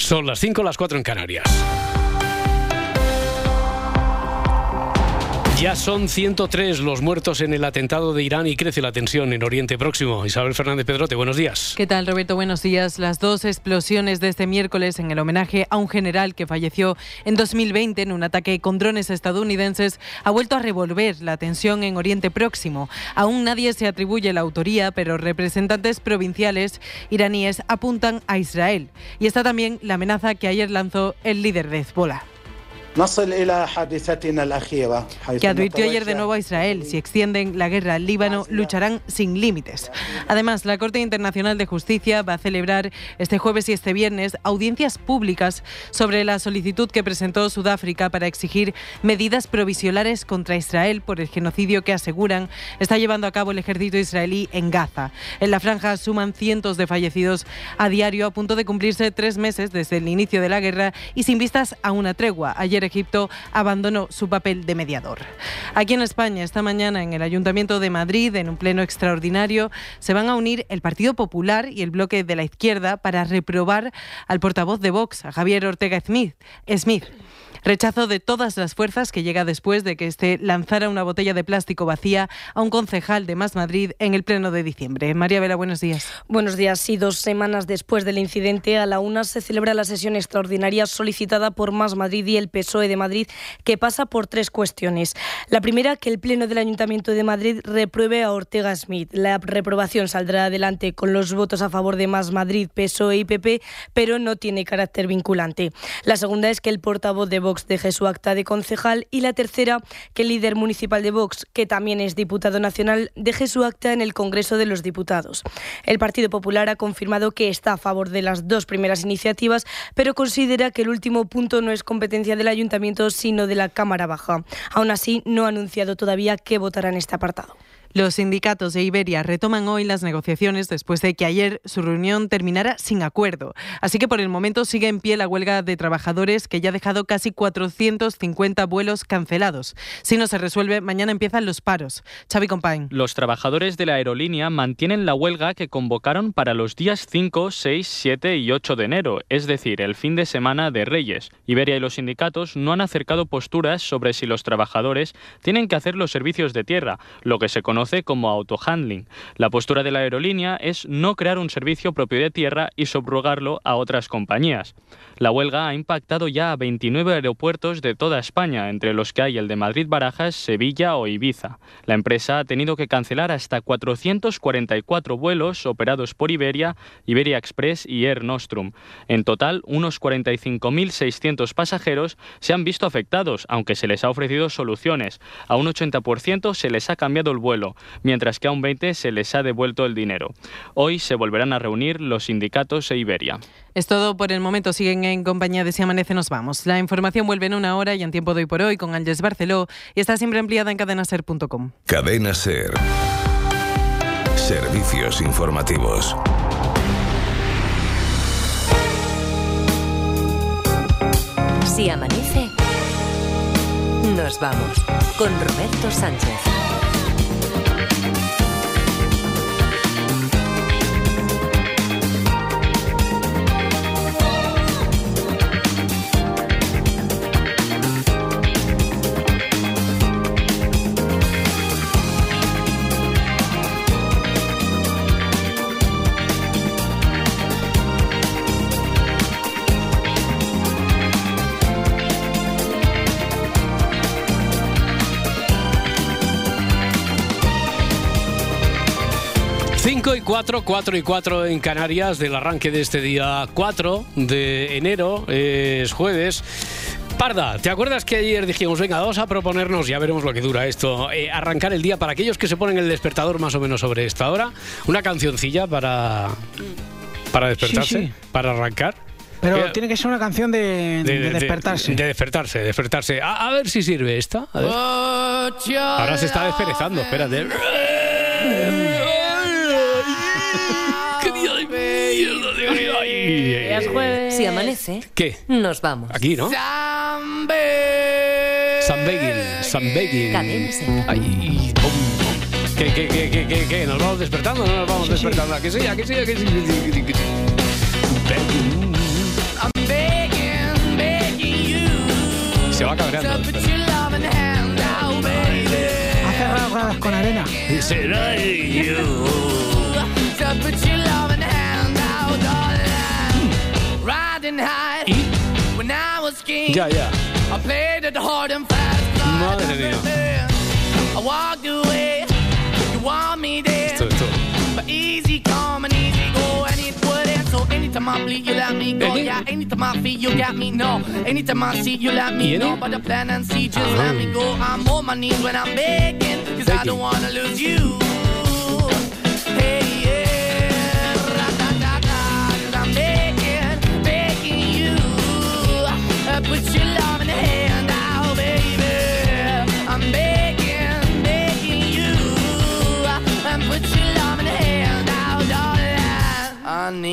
Son las 5, las 4 en Canarias. Ya son 103 los muertos en el atentado de Irán y crece la tensión en Oriente Próximo. Isabel Fernández Pedrote, buenos días. ¿Qué tal, Roberto? Buenos días. Las dos explosiones de este miércoles en el homenaje a un general que falleció en 2020 en un ataque con drones estadounidenses ha vuelto a revolver la tensión en Oriente Próximo. Aún nadie se atribuye la autoría, pero representantes provinciales iraníes apuntan a Israel. Y está también la amenaza que ayer lanzó el líder de Hezbollah que advirtió ayer de nuevo a Israel, si extienden la guerra al Líbano, lucharán sin límites. Además, la Corte Internacional de Justicia va a celebrar este jueves y este viernes audiencias públicas sobre la solicitud que presentó Sudáfrica para exigir medidas provisionales contra Israel por el genocidio que aseguran está llevando a cabo el ejército israelí en Gaza. En la franja suman cientos de fallecidos a diario a punto de cumplirse tres meses desde el inicio de la guerra y sin vistas a una tregua. Ayer Egipto abandonó su papel de mediador. Aquí en España, esta mañana en el Ayuntamiento de Madrid, en un pleno extraordinario, se van a unir el Partido Popular y el bloque de la izquierda para reprobar al portavoz de Vox, a Javier Ortega Smith. Smith. Rechazo de todas las fuerzas que llega después de que este lanzara una botella de plástico vacía a un concejal de Más Madrid en el pleno de diciembre. María Vela, buenos días. Buenos días. Sí, dos semanas después del incidente, a la una se celebra la sesión extraordinaria solicitada por Más Madrid y el PSOE de Madrid, que pasa por tres cuestiones. La primera, que el pleno del Ayuntamiento de Madrid repruebe a Ortega Smith. La reprobación saldrá adelante con los votos a favor de Más Madrid, PSOE y PP, pero no tiene carácter vinculante. La segunda es que el portavoz de Vox deje su acta de concejal y la tercera, que el líder municipal de Vox, que también es diputado nacional, deje su acta en el Congreso de los Diputados. El Partido Popular ha confirmado que está a favor de las dos primeras iniciativas, pero considera que el último punto no es competencia del Ayuntamiento, sino de la Cámara Baja. Aún así, no ha anunciado todavía qué votará en este apartado. Los sindicatos de Iberia retoman hoy las negociaciones después de que ayer su reunión terminara sin acuerdo. Así que por el momento sigue en pie la huelga de trabajadores que ya ha dejado casi 450 vuelos cancelados. Si no se resuelve, mañana empiezan los paros. Xavi Compañ. Los trabajadores de la aerolínea mantienen la huelga que convocaron para los días 5, 6, 7 y 8 de enero, es decir, el fin de semana de Reyes. Iberia y los sindicatos no han acercado posturas sobre si los trabajadores tienen que hacer los servicios de tierra, lo que se conoce como autohandling. La postura de la aerolínea es no crear un servicio propio de tierra y subrogarlo a otras compañías. La huelga ha impactado ya a 29 aeropuertos de toda España, entre los que hay el de Madrid Barajas, Sevilla o Ibiza. La empresa ha tenido que cancelar hasta 444 vuelos operados por Iberia, Iberia Express y Air Nostrum. En total, unos 45.600 pasajeros se han visto afectados, aunque se les ha ofrecido soluciones. A un 80% se les ha cambiado el vuelo, mientras que a un 20% se les ha devuelto el dinero. Hoy se volverán a reunir los sindicatos e Iberia. Es todo por el momento. Siguen en compañía de Si Amanece Nos Vamos. La información vuelve en una hora y en tiempo de hoy por hoy con Ángeles Barceló y está siempre empleada en cadenaser.com. Cadena Ser. Servicios informativos. Si amanece, nos vamos con Roberto Sánchez. 4, 4 y 4 en Canarias del arranque de este día 4 de enero, es jueves. Parda, ¿te acuerdas que ayer dijimos, venga, vamos a proponernos, ya veremos lo que dura esto, eh, arrancar el día para aquellos que se ponen el despertador más o menos sobre esta hora? Una cancioncilla para, para despertarse, para arrancar. Pero eh, tiene que ser una canción de, despertarse. De, despertarse, despertarse. A, ver si sirve esta. Ahora se está desperezando, espérate. ¡Qué día de mierda! Dios mío! Ay, ay, ay. Si amanece, ¿Qué? nos vamos. Aquí, ¿no? San Begin. San Begin. San Begin. Cadena Ser. Ay, pum, pum. ¿Qué, qué, qué, qué, qué, qué? ¿Nos vamos despertando o no nos vamos Sí, despertando? ¿A que sí? ¿A que sí? ¿A que sí? ¿A Se va cabreando. to put your con arena. Será yo. to put your loving hand out Riding high when I was king. Yeah, yeah. I played it hard and fast. Madre mía. I walked away. You want me there. Esto, esto. But easy come and easy go and it would end. So anytime I bleed, you let me go. Yeah, anytime I feel, you got me. No, anytime I see, you let me know. But the plan and see, just let ah. me go. I'm on my knees when I'm begging. Cause I don't wanna lose you.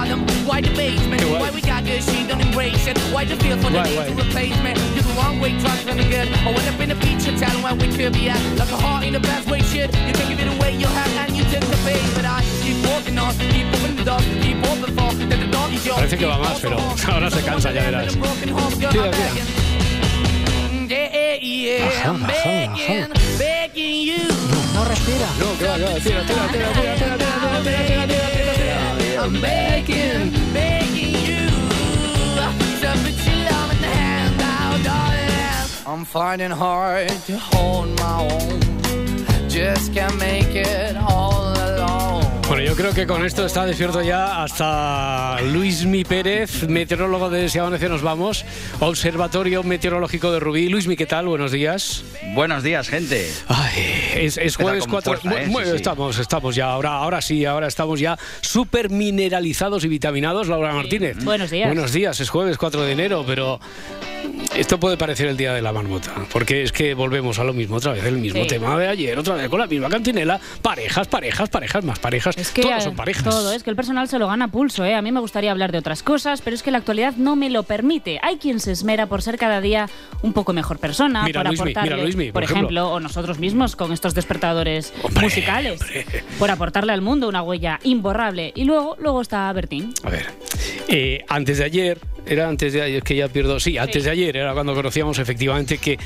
bottom, why the basement, Hey, why we got good, she don't embrace it. Why the feel for the Why, need why? to replace me? You're the wrong way, trying to be good. I went up in a feature town where we could be at. Like a heart in the best way, shit. You can give it away, you have, and you take the bait. But I keep walking on, keep moving the dog, keep open for that the dog is yours. Parece que va keep más, open pero for. ahora se cansa, ya verás. Tira, Tira, tira. Yeah, yeah, Baja, I'm baja, begging, baja. begging you. No respira. No, que va, que va. Tira, tira, tira, tira, tira, tira, tira, tira, tira, tira, tira. I'm begging, begging you to put your love in the hand out, darling. I'm finding hard to hold my own. Just can't make it all. Bueno, yo creo que con esto está despierto ya hasta Luismi Pérez, meteorólogo de Si Amanece Nos Vamos, Observatorio Meteorológico de Rubí. Luismi, ¿qué tal? Buenos días. Buenos días, gente. Ay, es, jueves con 4. fuerza, ¿eh? Sí, sí. Estamos, estamos ya, ahora, ahora sí, ahora estamos ya súper mineralizados y vitaminados. Laura Martínez. Buenos días. Buenos días, es jueves 4 de enero, pero esto puede parecer el día de la marmota, porque es que volvemos a lo mismo otra vez, el mismo Sí. tema de ayer, otra vez con la misma cantinela, parejas, parejas, parejas, más parejas, Es que todos son parejas. todo, es que el personal se lo gana a pulso, ¿eh? A mí me gustaría hablar de otras cosas, pero es que la actualidad no me lo permite. Hay quien se esmera por ser cada día un poco mejor persona, Mira, por Luismi, mira, aportarle, Luismi, por por ejemplo. ejemplo, o nosotros mismos con estos despertadores Hombre, musicales, hombre. por aportarle al mundo una huella imborrable. Y luego, luego está Bertín. A ver, eh, antes de ayer, era antes de ayer, es que ya pierdo, sí, antes de ayer era cuando conocíamos efectivamente que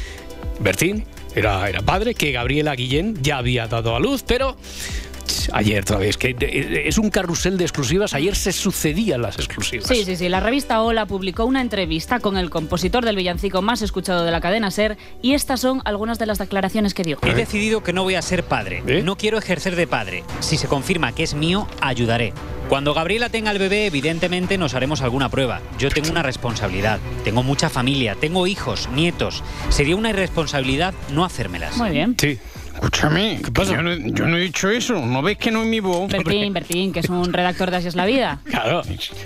Bertín era, era padre, que Gabriela Guillén ya había dado a luz, pero ayer otra vez, que eh, es un carrusel de exclusivas, ayer se sucedían las exclusivas. Sí, sí, sí. La revista Hola publicó una entrevista con el compositor del villancico más escuchado de la cadena Ser y estas son algunas de las declaraciones que dio. He decidido que no voy a ser padre. ¿Eh? No quiero ejercer de padre. Si se confirma que es mío, ayudaré. Cuando Gabriela tenga el bebé, evidentemente nos haremos alguna prueba. Yo tengo una responsabilidad. Tengo mucha familia, tengo hijos, nietos. Sería una irresponsabilidad no hacérmelas. Muy bien. Sí. Escúchame, ¿Qué pasa? Yo, no, yo no he dicho eso. ¿No ves que no es mi voz? Bertín, Bertín, que es un redactor de Así es la vida. Claro.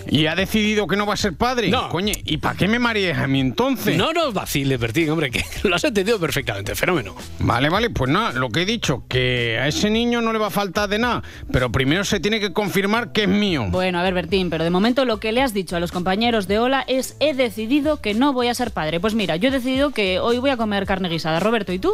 Y ha decidido que no va a ser padre. No. Coño, ¿y para qué me marees a mí entonces? No nos vaciles, Bertín, hombre, que lo has entendido perfectamente, fenómeno. Vale, vale, pues nada, lo que he dicho, que a ese niño no le va a faltar de nada, pero primero se tiene que confirmar que es mío. Bueno, a ver, Bertín, pero de momento lo que le has dicho a los compañeros de Hola es he decidido que no voy a ser padre. Pues mira, yo he decidido que hoy voy a comer carne guisada. Roberto, ¿y tú?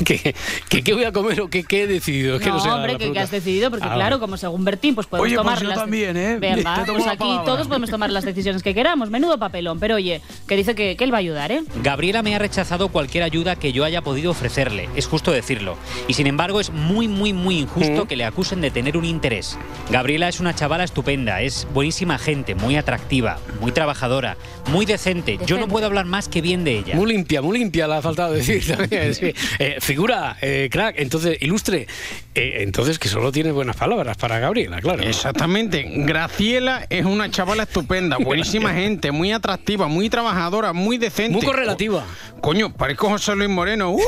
¿Qué, qué, qué voy a comer o qué, qué he decidido? Es que no, sé hombre, la que, que has decidido, porque Ah, claro, como según Bertín, pues podemos Oye, pues tomar yo las... también, ¿eh? Pues la aquí palabra. todos podemos tomar las decisiones que queramos. Menudo papelón, pero oye, que dice que, que él va a ayudar, ¿eh? Gabriela me ha rechazado cualquier ayuda que yo haya podido ofrecerle, es justo decirlo. Y sin embargo es muy, muy, muy injusto Mm. que le acusen de tener un interés. Gabriela es una chavala estupenda, es buenísima gente, muy atractiva, muy trabajadora, muy decente. Yo no puedo hablar más que bien de ella. Muy limpia, muy limpia, le ha faltado decir también. sí. Eh, figura, eh, crack, entonces, ilustre. Eh, entonces, que solo tiene buenas palabras para Gabriela, claro. Exactamente. Graciela es una chavala estupenda, buenísima gente, muy atractiva, muy trabajadora, muy decente. Muy correlativa. Co- Coño, parezco José Luis Moreno. ¡Uh!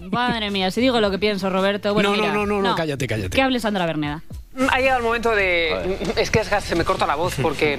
Madre mía, si digo lo que pienso, Roberto. Bueno, no, mira, no, no, no, no, cállate, cállate. Que hable Sandra Berneda. Ha llegado el momento de... Es que se me corta la voz porque...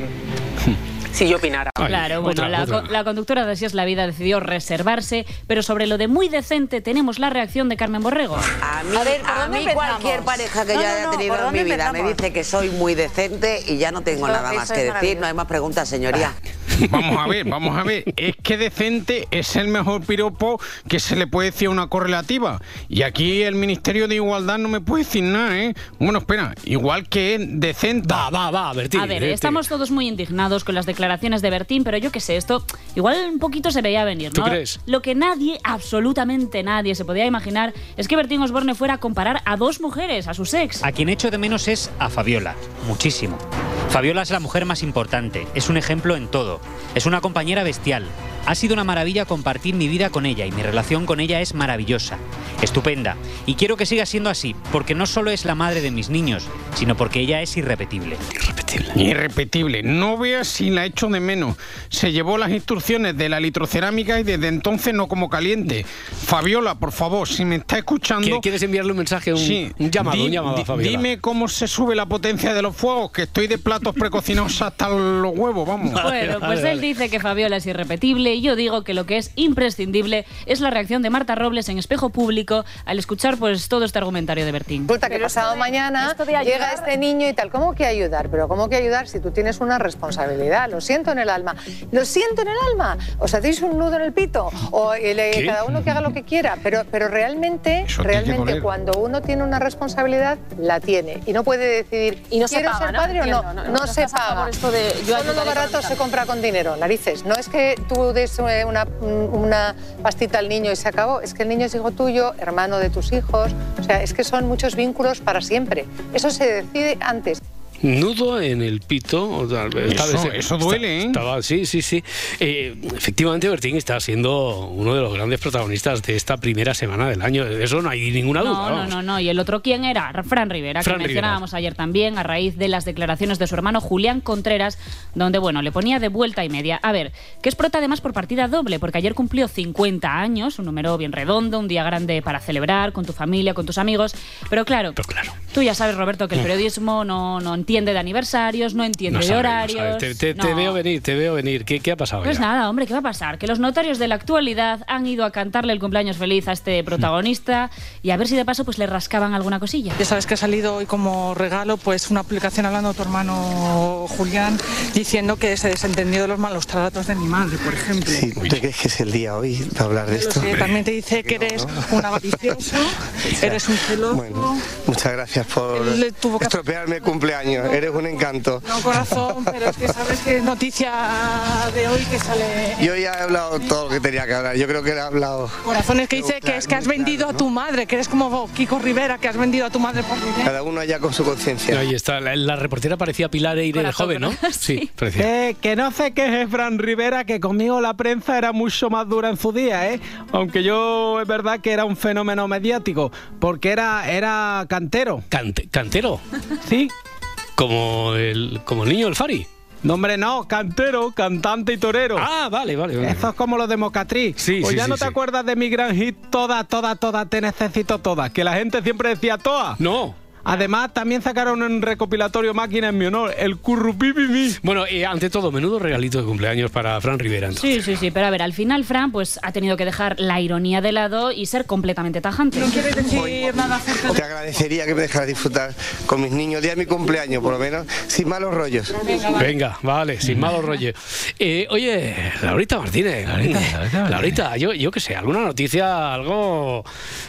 si yo opinara. Claro, bueno, la, co- la conductora de Así es la vida decidió reservarse, pero sobre lo de muy decente tenemos la reacción de Carmen Borrego. A mí, A ver, ¿por a dónde mí cualquier pareja que No, yo haya no, tenido ¿por en mi vida me empezamos? dice que soy muy decente y ya no tengo nada más que decir. No hay más preguntas, señoría. Vamos a ver, vamos a ver. Es que decente es el mejor piropo que se le puede decir a una correlativa. Y aquí el Ministerio de Igualdad no me puede decir nada, ¿eh? Bueno, espera, igual que decente. Va, va, va, Bertín. A ver, este. estamos todos muy indignados con las declaraciones de Bertín, pero yo qué sé, esto igual un poquito se veía venir, ¿Tú ¿no? crees? Lo que nadie, absolutamente nadie, se podía imaginar es que Bertín Osborne fuera a comparar a dos mujeres, a sus ex. A quien echo de menos es a Fabiola, muchísimo. Fabiola es la mujer más importante, es un ejemplo en todo, es una compañera bestial. Ha sido una maravilla compartir mi vida con ella y mi relación con ella es maravillosa, estupenda. Y quiero que siga siendo así, porque no solo es la madre de mis niños, sino porque ella es irrepetible. Irrepetible. No veas si la echo de menos. Se llevó las instrucciones de la litrocerámica y desde entonces no como caliente. Fabiola, por favor, si me está escuchando... ¿Qui- ¿Quieres enviarle un mensaje? Un, Sí, un llamado, di- un llamado a Fabiola. Dime cómo se sube la potencia de los fuegos, que estoy de platos precocinados hasta los huevos, vamos. Bueno, pues él dice que Fabiola es irrepetible y yo digo que lo que es imprescindible es la reacción de Marta Robles en espejo público al escuchar pues todo este argumentario de Bertín. Resulta que pasado mañana llega este niño y tal. ¿Cómo que ayudar? Pero ¿cómo que ayudar si tú tienes una responsabilidad? Lo siento en el alma. Lo siento en el alma. ¿Os hacéis un nudo en el pito? O eh, le- ¿Qué? cada uno que haga lo que quiera. Pero, pero realmente, Eso realmente cuando uno tiene una responsabilidad, la tiene. Y no puede decidir, Y no se ¿quiero paga, ser ¿no? padre o no? No, no- no se a paga. esto de yo Solo lo ayudar barato se compra con dinero, narices. No es que tú des eh, una, una pastita al niño y se acabó. Es que el niño es hijo tuyo, hermano de tus hijos. O sea, es que son muchos vínculos para siempre. Eso se decide antes. Nudo en el pito. o sea, esta Eso- vez- eso duele, ¿eh? estaba- sí, sí, sí. Eh, efectivamente, Bertín está siendo uno de los grandes protagonistas de esta primera semana del año. De eso no hay ninguna duda. No, no, vamos. no, no. Y el otro, ¿quién era? Fran Rivera, Fran que Rivera. mencionábamos ayer también, a raíz de las declaraciones de su hermano Julián Contreras, donde, bueno, le ponía de vuelta y media. A ver, que es prota además por partida doble, porque ayer cumplió 50 años, un número bien redondo, un día grande para celebrar con tu familia, con tus amigos. Pero claro, tú ya sabes, Roberto, que el Mm. periodismo no, no entiende de aniversarios, no entiende No de sabe, horarios. Te, te- te no. veo venir, te veo venir. ¿Qué, qué ha pasado Pues ya? nada, hombre, ¿qué va a pasar? Que los notarios de la actualidad han ido a cantarle el cumpleaños feliz a este protagonista y a ver si de paso pues le rascaban alguna cosilla. Ya sabes que ha salido hoy como regalo pues una publicación hablando de tu hermano Julián diciendo que se desentendió de los malos tratos de mi madre, por ejemplo. Sí, ¿tú crees que es el día hoy de hablar de esto? Sí, también te dice que eres un avaricioso, eres un celoso. Bueno, muchas gracias por estropearme el cumpleaños. Eres un encanto. No, corazón, pero es que sabes que es noticia de hoy que sale... Yo ya he hablado todo lo que tenía que hablar. Yo creo que he hablado. Corazones que dice que es que has vendido a tu madre, que eres como Kiko Rivera, que has vendido a tu madre por dinero. Cada uno allá con su conciencia. Ahí está. La, la reportera parecía Pilar Eire de joven, ¿no? Sí, parecía. Que, que no se queje Fran Rivera, que conmigo la prensa era mucho más dura en su día, ¿eh? Aunque yo es verdad que era un fenómeno mediático, porque era, era cantero. Cante- ¿Cantero? Sí. Como el, como el niño del Fari. No, hombre, no, cantero, cantante y torero. Ah, vale, vale. vale. Eso es como lo de Mocatriz. Sí, ¿O sí, ya sí, no te acuerdas de mi gran hit Toda, toda, toda, te necesito toda? Que la gente siempre decía toda. No. Además, también sacaron un recopilatorio máquina en mi honor, el Currupipimi. Bueno, eh, ante todo, menudo regalito de cumpleaños para Fran Rivera. entonces. Sí, sí, sí, pero a ver, al final Fran pues ha tenido que dejar la ironía de lado y ser completamente tajante. No quieres decir nada acerca Te agradecería que me dejaras disfrutar con mis niños. Día de mi cumpleaños, por lo menos, sin malos rollos. Venga, vale, sin malos rollos. Eh, oye, Laurita Martínez, Laurita, Laurita, yo, yo qué sé, alguna noticia, algo,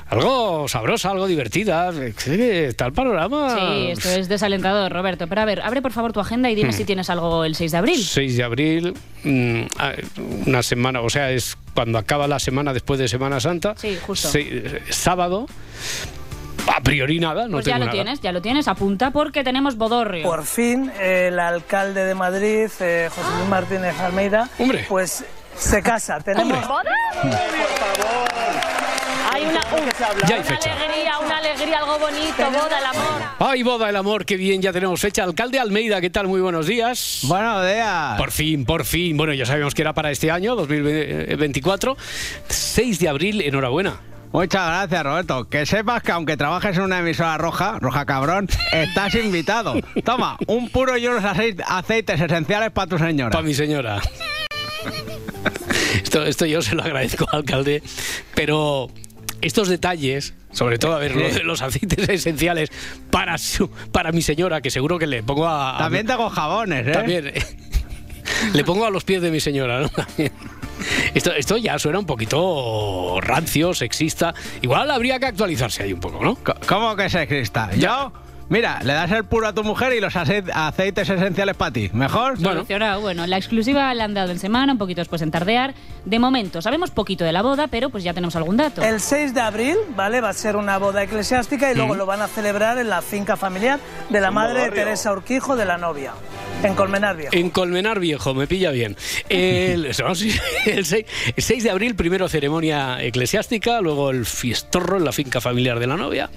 algo sabrosa, algo divertida. ¿Qué Está Sí, esto es desalentador, Roberto. Pero a ver, abre por favor tu agenda y dime Hmm. si tienes algo el 6 de abril. 6 de abril, mm, ah, una semana, o sea, es cuando acaba la semana después de Semana Santa. Sí, justo. Sábado. A priori nada, no Pues ya lo nada. tienes, ya lo tienes. Apunta porque tenemos Bodorrio. Por fin, el alcalde de Madrid, eh, José Luis Martínez Almeida, pues se casa. Tenemos... Uh, Ya hay una fecha. alegría, una alegría, algo bonito, boda, el amor. Ay, boda el amor, qué bien, ya tenemos fecha. Alcalde Almeida, ¿qué tal? Muy buenos días. Buenos días. Por fin, por fin. Bueno, ya sabíamos que era para este año, 2024. 6 de abril, enhorabuena. Muchas gracias, Roberto. Que sepas que aunque trabajes en una emisora roja, roja cabrón, estás invitado. Toma, un puro y unos acei- aceites esenciales para tu señora. Para mi señora. Esto, esto yo se lo agradezco al alcalde, pero estos detalles, sobre todo a ver lo de los aceites esenciales para su, para mi señora, que seguro que le pongo a, a- También te hago jabones, ¿eh? también le pongo a los pies de mi señora, ¿no? También. Esto, esto ya suena un poquito rancio, sexista. Igual habría que actualizarse ahí un poco, ¿no? ¿Cómo que sexista? Yo, mira, le das el puro a tu mujer y los ace- aceites esenciales para ti. ¿Mejor? Solucionado. Bueno, la exclusiva la han dado en semana, un poquito después en tardear. De momento, sabemos poquito de la boda, pero pues ya tenemos algún dato. El 6 de abril, ¿vale? Va a ser una boda eclesiástica y luego lo van a celebrar en la finca familiar de la madre de Teresa Urquijo, de la novia, en Colmenar Viejo. En Colmenar Viejo, me pilla bien. El, no, sí, el 6, el 6 de abril, primero ceremonia eclesiástica, luego el fiestorro en la finca familiar de la novia.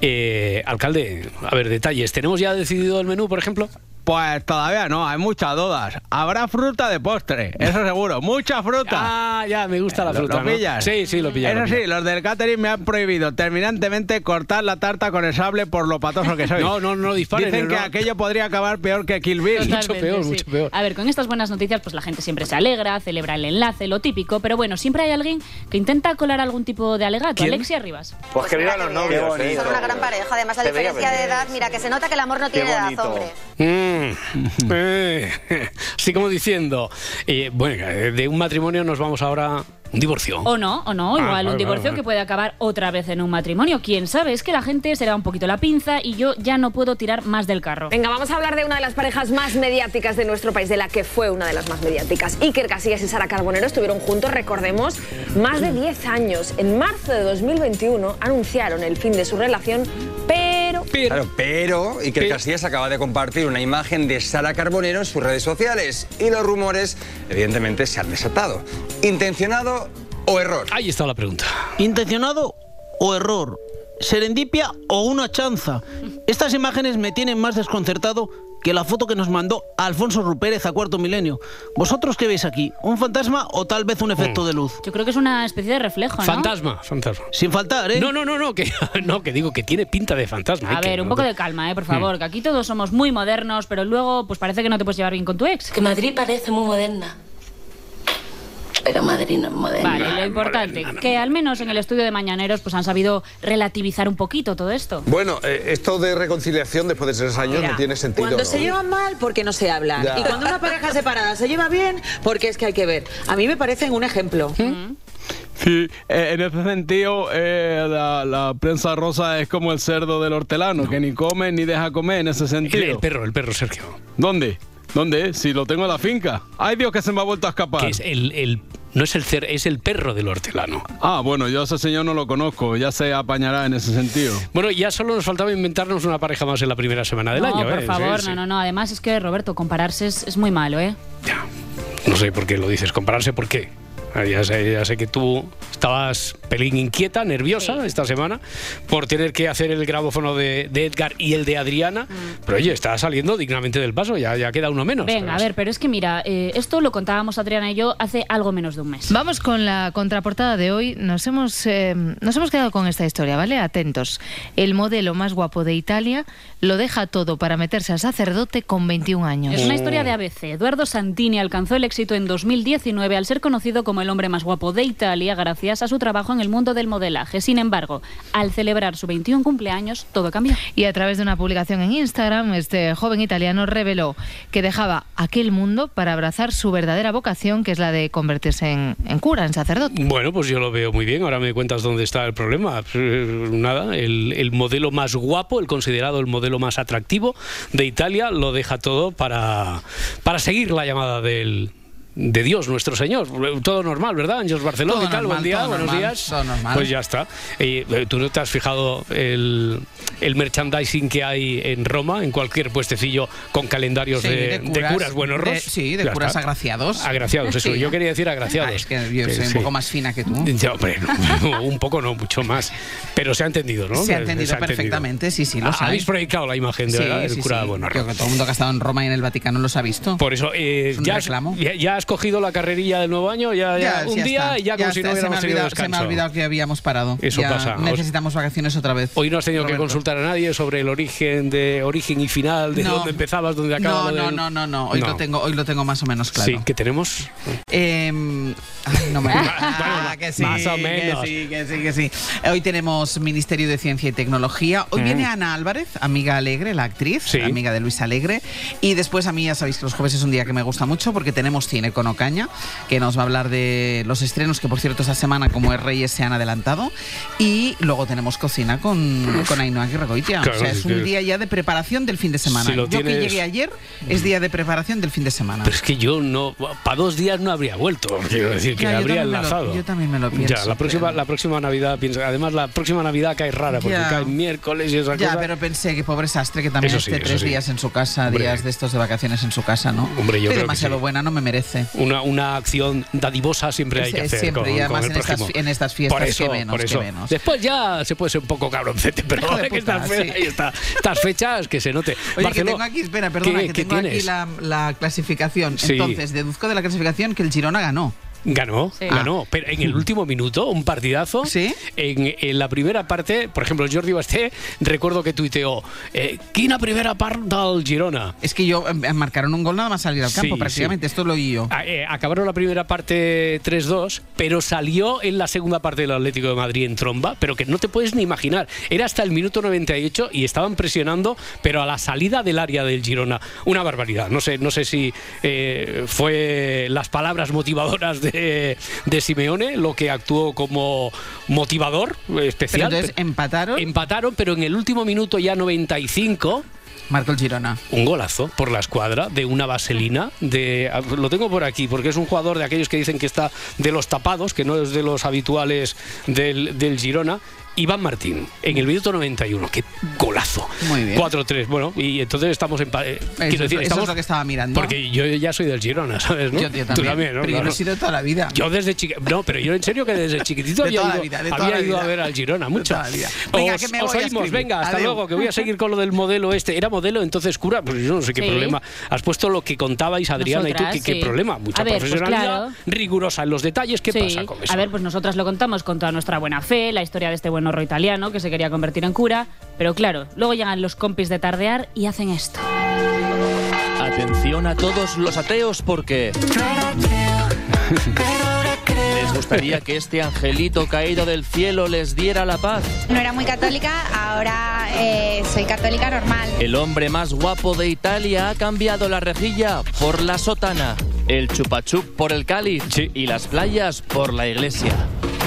Eh, alcalde, a ver, detalles. ¿Tenemos ya decidido el menú, por ejemplo? Pues todavía no, hay muchas dudas. Habrá fruta de postre, eso seguro. Mucha fruta. Ah, ya, me gusta la ¿Lo- fruta. ¿Lo, ¿no? pillas? Sí, sí, lo pillas. Eso lo sí, los del catering me han prohibido terminantemente cortar la tarta con el sable por lo patoso que soy. No, no, no disparen, Dicen que no. aquello podría acabar peor que Kill Bill. Totalmente, sí. A ver, con estas buenas noticias, pues la gente siempre se alegra, celebra el enlace, lo típico, pero bueno, siempre hay alguien que intenta colar alún tipo de alegato. ¿Quién? Alexia Rivas. Pues que vivan los novios, ¿eh? Son una gran pareja, además a Se veía diferencia de edad, mira que se nota que el amor no tiene edad, hombre. Mm, eh, así como diciendo, eh, bueno, eh, de un matrimonio nos vamos ahora a un divorcio. O no, o no, Ah, igual vale, un divorcio vale, vale. que puede acabar otra vez en un matrimonio. Quién sabe, es que la gente se le da un poquito la pinza y yo ya no puedo tirar más del carro. Venga, vamos a hablar de una de las parejas más mediáticas de nuestro país, de la que fue una de las más mediáticas. Iker Casillas y Sara Carbonero estuvieron juntos, recordemos, más de 10 años. En marzo de 2021 anunciaron el fin de su relación, pero... Claro, pero Iker Casillas acaba de compartir una imagen de Sara Carbonero en sus redes sociales y los rumores, evidentemente, se han desatado. ¿Intencionado o error? Ahí está la pregunta. ¿Intencionado o error? ¿Serendipia o una chanza? Estas imágenes me tienen más desconcertado que la foto que nos mandó Alfonso Rupérez a cuarto milenio. ¿Vosotros qué veis aquí? ¿Un fantasma o tal vez un efecto de luz? Yo creo que es una especie de reflejo, ¿no? Fantasma, fantasma. Sin faltar, ¿eh? No, no, no, no, que, no, que digo que tiene pinta de fantasma. A Iker, ver, un ¿no? poco de calma, ¿eh? por favor, que aquí todos somos muy modernos, pero luego pues parece que no te puedes llevar bien con tu ex. Que Madrid parece muy moderna. Pero Madrid no es moderna. Vale, lo importante, que al menos en el estudio de Mañaneros pues han sabido relativizar un poquito todo esto. Bueno, eh, esto de reconciliación después de tres años Mira, no tiene sentido. Cuando ¿no? se llevan mal, porque no se hablan. Ya. Y cuando una pareja separada se lleva bien, porque es que hay que ver. A mí me parecen un ejemplo. Sí, eh, en ese sentido, eh, la, la prensa rosa es como el cerdo del hortelano, que ni come ni deja comer en ese sentido. El, el perro, el perro, Sergio. ¿Dónde? ¿Dónde? Si lo tengo en la finca. ¡Ay, Dios, que se me ha vuelto a escapar! Que es el, el- no es el cer, es el perro del hortelano. Ah, bueno, yo a ese señor no lo conozco, ya se apañará en ese sentido. Bueno, ya solo nos faltaba inventarnos una pareja más en la primera semana del no, año. por ¿eh? favor, Sí, no, no, no. Además es que, Roberto, compararse es, es muy malo, ¿eh? No sé por qué lo dices, compararse por qué. Ah, Ya sé, ya sé que tú estabas pelín inquieta, nerviosa esta semana por tener que hacer el grabófono de, de Edgar y el de Adriana, pero oye, está saliendo dignamente del paso, ya, ya queda uno menos. Venga, a ver, pero es que mira, eh, esto lo contábamos Adriana y yo hace algo menos de un mes. Vamos con la contraportada de hoy. Nos hemos, eh, nos hemos quedado con esta historia, ¿vale? Atentos. El modelo más guapo de Italia lo deja todo para meterse a sacerdote con 21 años. Es una historia de ABC. Eduardo Santini alcanzó el éxito en 2019 al ser conocido como el hombre más guapo de Italia gracias a su trabajo en el mundo del modelaje. Sin embargo, al celebrar su 21 cumpleaños, todo cambió. Y a través de una publicación en Instagram, este joven italiano reveló que dejaba aquel mundo para abrazar su verdadera vocación, que es la de convertirse en, en cura, en sacerdote. Bueno, pues yo lo veo muy bien. Ahora me cuentas dónde está el problema. Eh, Nada, el, el modelo más guapo, el considerado el modelo más atractivo de Italia, lo deja todo para, para seguir la llamada del, de Dios, nuestro Señor. Todo normal, ¿verdad? Ángeles Barcelona Todo y tal. normal, Buen día, buenos normal, días. Pues ya está. Eh, ¿Tú no te has fijado el, el merchandising que hay en Roma, en cualquier puestecillo con calendarios Sí, de, de de curas, curas buenos de- sí, de Ya curas está. agraciados. Agraciados, eso. Sí. Yo quería decir agraciados. Ah, es que yo soy un sí. poco más fina que tú. Hombre, no, un poco no, mucho más. Pero se ha entendido, ¿no? Se ha entendido perfectamente, sí, sí, lo Ah. Habéis proyectado la imagen de Sí, verdad, el sí, cura sí. bueno. Creo que todo el mundo que ha estado en Roma y en el Vaticano los ha visto. Por eso, eh, Es un ya, reclamo. ya, ya has cogido la carrerilla del nuevo año, ya, ya, Ya, un ya día está. y ya, como si no hubiéramos tenido Se me ha descanso. olvidado que habíamos parado. Eso pasa. Os- Necesitamos vacaciones otra vez. Hoy no has tenido que consultar a nadie sobre el origen de origen y final, de No. dónde empezabas, dónde acabas. No, no, del- no, no, no. Hoy, No. Lo tengo, hoy lo tengo más o menos claro. Sí, que tenemos. Em, ay, no me Ah, que sí, más o que menos. sí, que sí, que sí. Hoy tenemos Ministerio de Ciencia y Tecnología. Hoy Mm. viene Ana Álvarez, amiga alegre, la actriz, amiga de Luis Alegre. Y después a mí ya sabéis que los jueves es un día que me gusta mucho porque tenemos cine con Ocaña, que nos va a hablar de los estrenos que por cierto esta semana como es Reyes se han adelantado. Y luego tenemos cocina con, con Ainhoa Aguirregoitia. Claro, o sea, es un que- día ya de preparación del fin de semana. Si Yo que llegué ayer es día de preparación del fin de semana. Pero es que yo no, para dos días no habría vuelto. Quiero decir que Ya, habría lo- enlazado. yo también me lo pienso, Ya, la próxima, la próxima Navidad, piensa, además la próxima Navidad cae rara porque Ya. cae miércoles y esa Ya, cosa. pero pensé que pobre Sastre que también sí, esté tres sí. días en su casa, Hombre. días de estos de vacaciones en su casa, ¿no? Hombre, yo Estoy creo que demasiado sí. buena, no me merece. Una, una acción dadivosa siempre hay que hacer siempre, con, y además con el en estas prójimo. en estas fiestas, por eso, qué menos, por eso. menos. Después ya se puede ser un poco cabroncete, pero de que puta, estas, sí. está. estas fechas que se note. Oye, Barcelona- que tengo aquí, espera, perdona, ¿Qué- que tengo aquí la, la clasificación. Sí. Entonces, deduzco de la clasificación que el Girona ganó. Ganó, Sí. ganó, pero en el último minuto, un partidazo. Sí. En, en la primera parte, por ejemplo, Jordi Basté, recuerdo que tuiteó, eh, quina primera part del Girona. Es que yo eh, marcaron un gol nada más salir al campo, Sí, prácticamente. Esto lo oí yo. Ah, eh, acabaron la primera parte 3-2, pero salió en la segunda parte del Atlético de Madrid en tromba, pero que no te puedes ni imaginar. Era hasta el minuto 98 y estaban presionando, pero a la salida del área del Girona. Una barbaridad. No sé, no sé si eh, fue las palabras motivadoras de, de Simeone lo que actuó como motivador eh, especial. Pero entonces, ¿empataron? Empataron, pero en el último minuto ya 95 Marco el Girona. un golazo por la escuadra de una vaselina de lo tengo por aquí porque es un jugador de aquellos que dicen que está de los tapados que no es de los habituales del, del Girona Iván Martín en el minuto 91 qué golazo. Muy bien. 4-3 bueno y entonces estamos en eh, Eso, quiero decir, eso estamos es lo que estaba mirando. porque yo ya soy del Girona sabes no Yo- yo Tú también, ¿no? pero yo lo he sido toda la vida. yo desde chiquitito no pero yo en serio que desde chiquitito De había, toda ido, vida, de toda había la ido a ver al Girona mucho. toda la vida. Venga, os, que me voy oímos, venga hasta luego que voy a seguir con lo del modelo este. Era modelo entonces cura pues yo no sé qué Sí. problema. Has puesto lo que contabais Adriana y tú qué, problema. Mucha pues profesionalidad claro. rigurosa en los detalles. Qué Sí. pasa con eso A ver, pues nosotras lo contamos con toda nuestra buena fe, la historia de este buen horro italiano que se quería convertir en cura, pero claro, luego llegan los compis de tardear y hacen esto. Atención a todos los ateos porque les gustaría que este angelito caído del cielo les diera la paz. No era muy católica, ahora eh, soy católica normal. El hombre más guapo de Italia ha cambiado la rejilla por la sotana, el chupachup por el cáliz y las playas por la iglesia.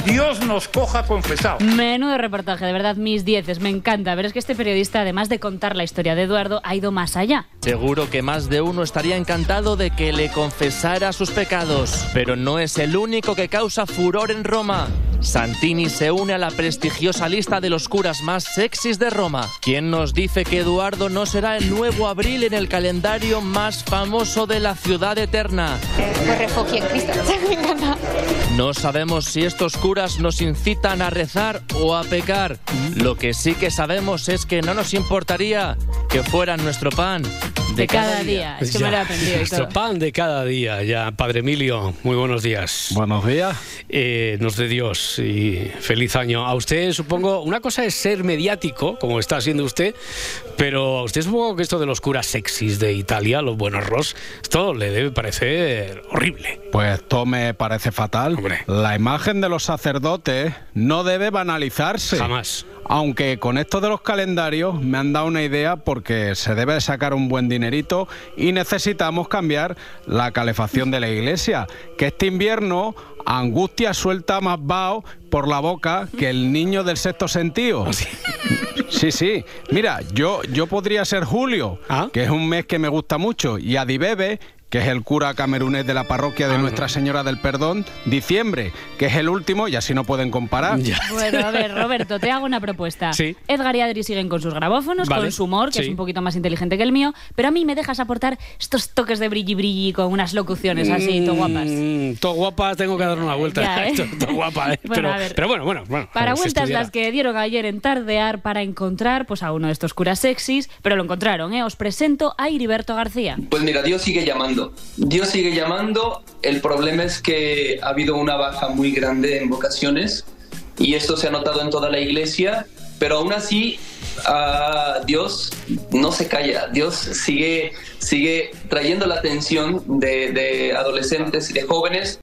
Dios nos coja confesado. Menudo reportaje, de verdad, mis dieces, me encanta. Pero es que este periodista, además de contar la historia de Eduardo, ha ido más allá. Seguro que más de uno estaría encantado de que le confesara sus pecados, pero no es el único que causa furor en Roma. Santini se une a la prestigiosa lista de los curas más sexys de Roma. ¿Quién nos dice que Eduardo no será el nuevo abril en el calendario más famoso de la ciudad eterna? Pues refugio en Cristo. Me encanta. No sabemos si estos curas nos incitan a rezar o a pecar. Lo que sí que sabemos es que no nos importaría que fueran nuestro pan de, cada, día. Es que me lo he aprendido nuestro pan de cada día. Ya padre Emilio muy buenos días. Buenos días. Eh, nos de Dios y feliz año. A usted supongo una cosa es ser mediático como está siendo usted pero a usted supongo que esto de los curas sexys de Italia los buenos ros esto le debe parecer horrible. Pues esto me parece fatal. La imagen de los sacerdotes no debe banalizarse. Jamás. Aunque con esto de los calendarios me han dado una idea porque se debe sacar un buen dinerito y necesitamos cambiar la calefacción de la iglesia. Que este invierno angustia suelta más vaho por la boca que el niño del sexto sentido. Sí, sí. Mira, yo, yo podría ser Julio, que es un mes que me gusta mucho, y Adibebe, que es el cura camerunés de la parroquia de Nuestra Señora del Perdón, diciembre, que es el último, y así no pueden comparar. Bueno, a ver, Roberto, te hago una propuesta. Sí. Edgar y Adri siguen con sus grabófonos, Vale. con su humor, que Sí. es un poquito más inteligente que el mío, pero a mí me dejas aportar estos toques de brilli brilli con unas locuciones así, todo guapas. Mm, todo guapas, tengo que dar una vuelta. Ya, ¿eh? Guapa, ¿eh? Bueno, pero, a ver. pero bueno, bueno, bueno. Para vueltas las que dieron ayer en Tardear para encontrar pues, a uno de estos curas sexys, pero lo encontraron, ¿eh? Os presento a Heriberto García. Pues mira, Dios sigue llamando. Dios sigue llamando. El problema es que ha habido una baja muy grande en vocaciones y esto se ha notado en toda la iglesia, pero aún así ah, Dios no se calla. Dios sigue, sigue trayendo la atención de adolescentes y de jóvenes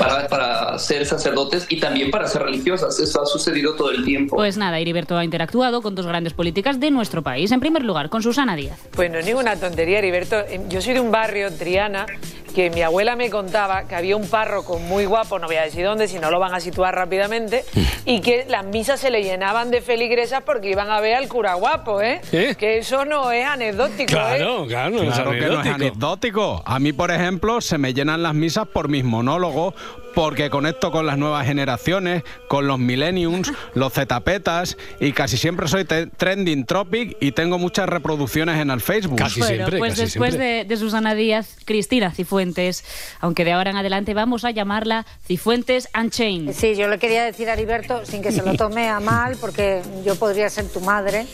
para, para ser sacerdotes y también para ser religiosas. Eso ha sucedido todo el tiempo. Pues nada, Heriberto ha interactuado con dos grandes políticas de nuestro país. En primer lugar, con Susana Díaz. Pues no es ninguna tontería, Heriberto. Yo soy de un barrio, Triana, que mi abuela me contaba que había un párroco muy guapo, no voy a decir dónde, si no lo van a situar rápidamente, y que las misas se le llenaban de feligresas porque iban a ver al cura guapo, ¿eh? ¿Eh? Que eso no es anecdótico, Claro, ¿eh? claro, que no es anecdótico. A mí, por ejemplo, se me llenan las misas por mis monólogos, porque conecto con las nuevas generaciones, con los millenniums, los zetapetas, y casi siempre soy trending topic y tengo muchas reproducciones en el Facebook. bueno, pues después de, de Susana Díaz, Cristina Cifuentes, aunque de ahora en adelante vamos a llamarla Cifuentes Unchained. Sí, yo le quería decir a Heriberto, sin que se lo tome a mal, porque yo podría ser tu madre,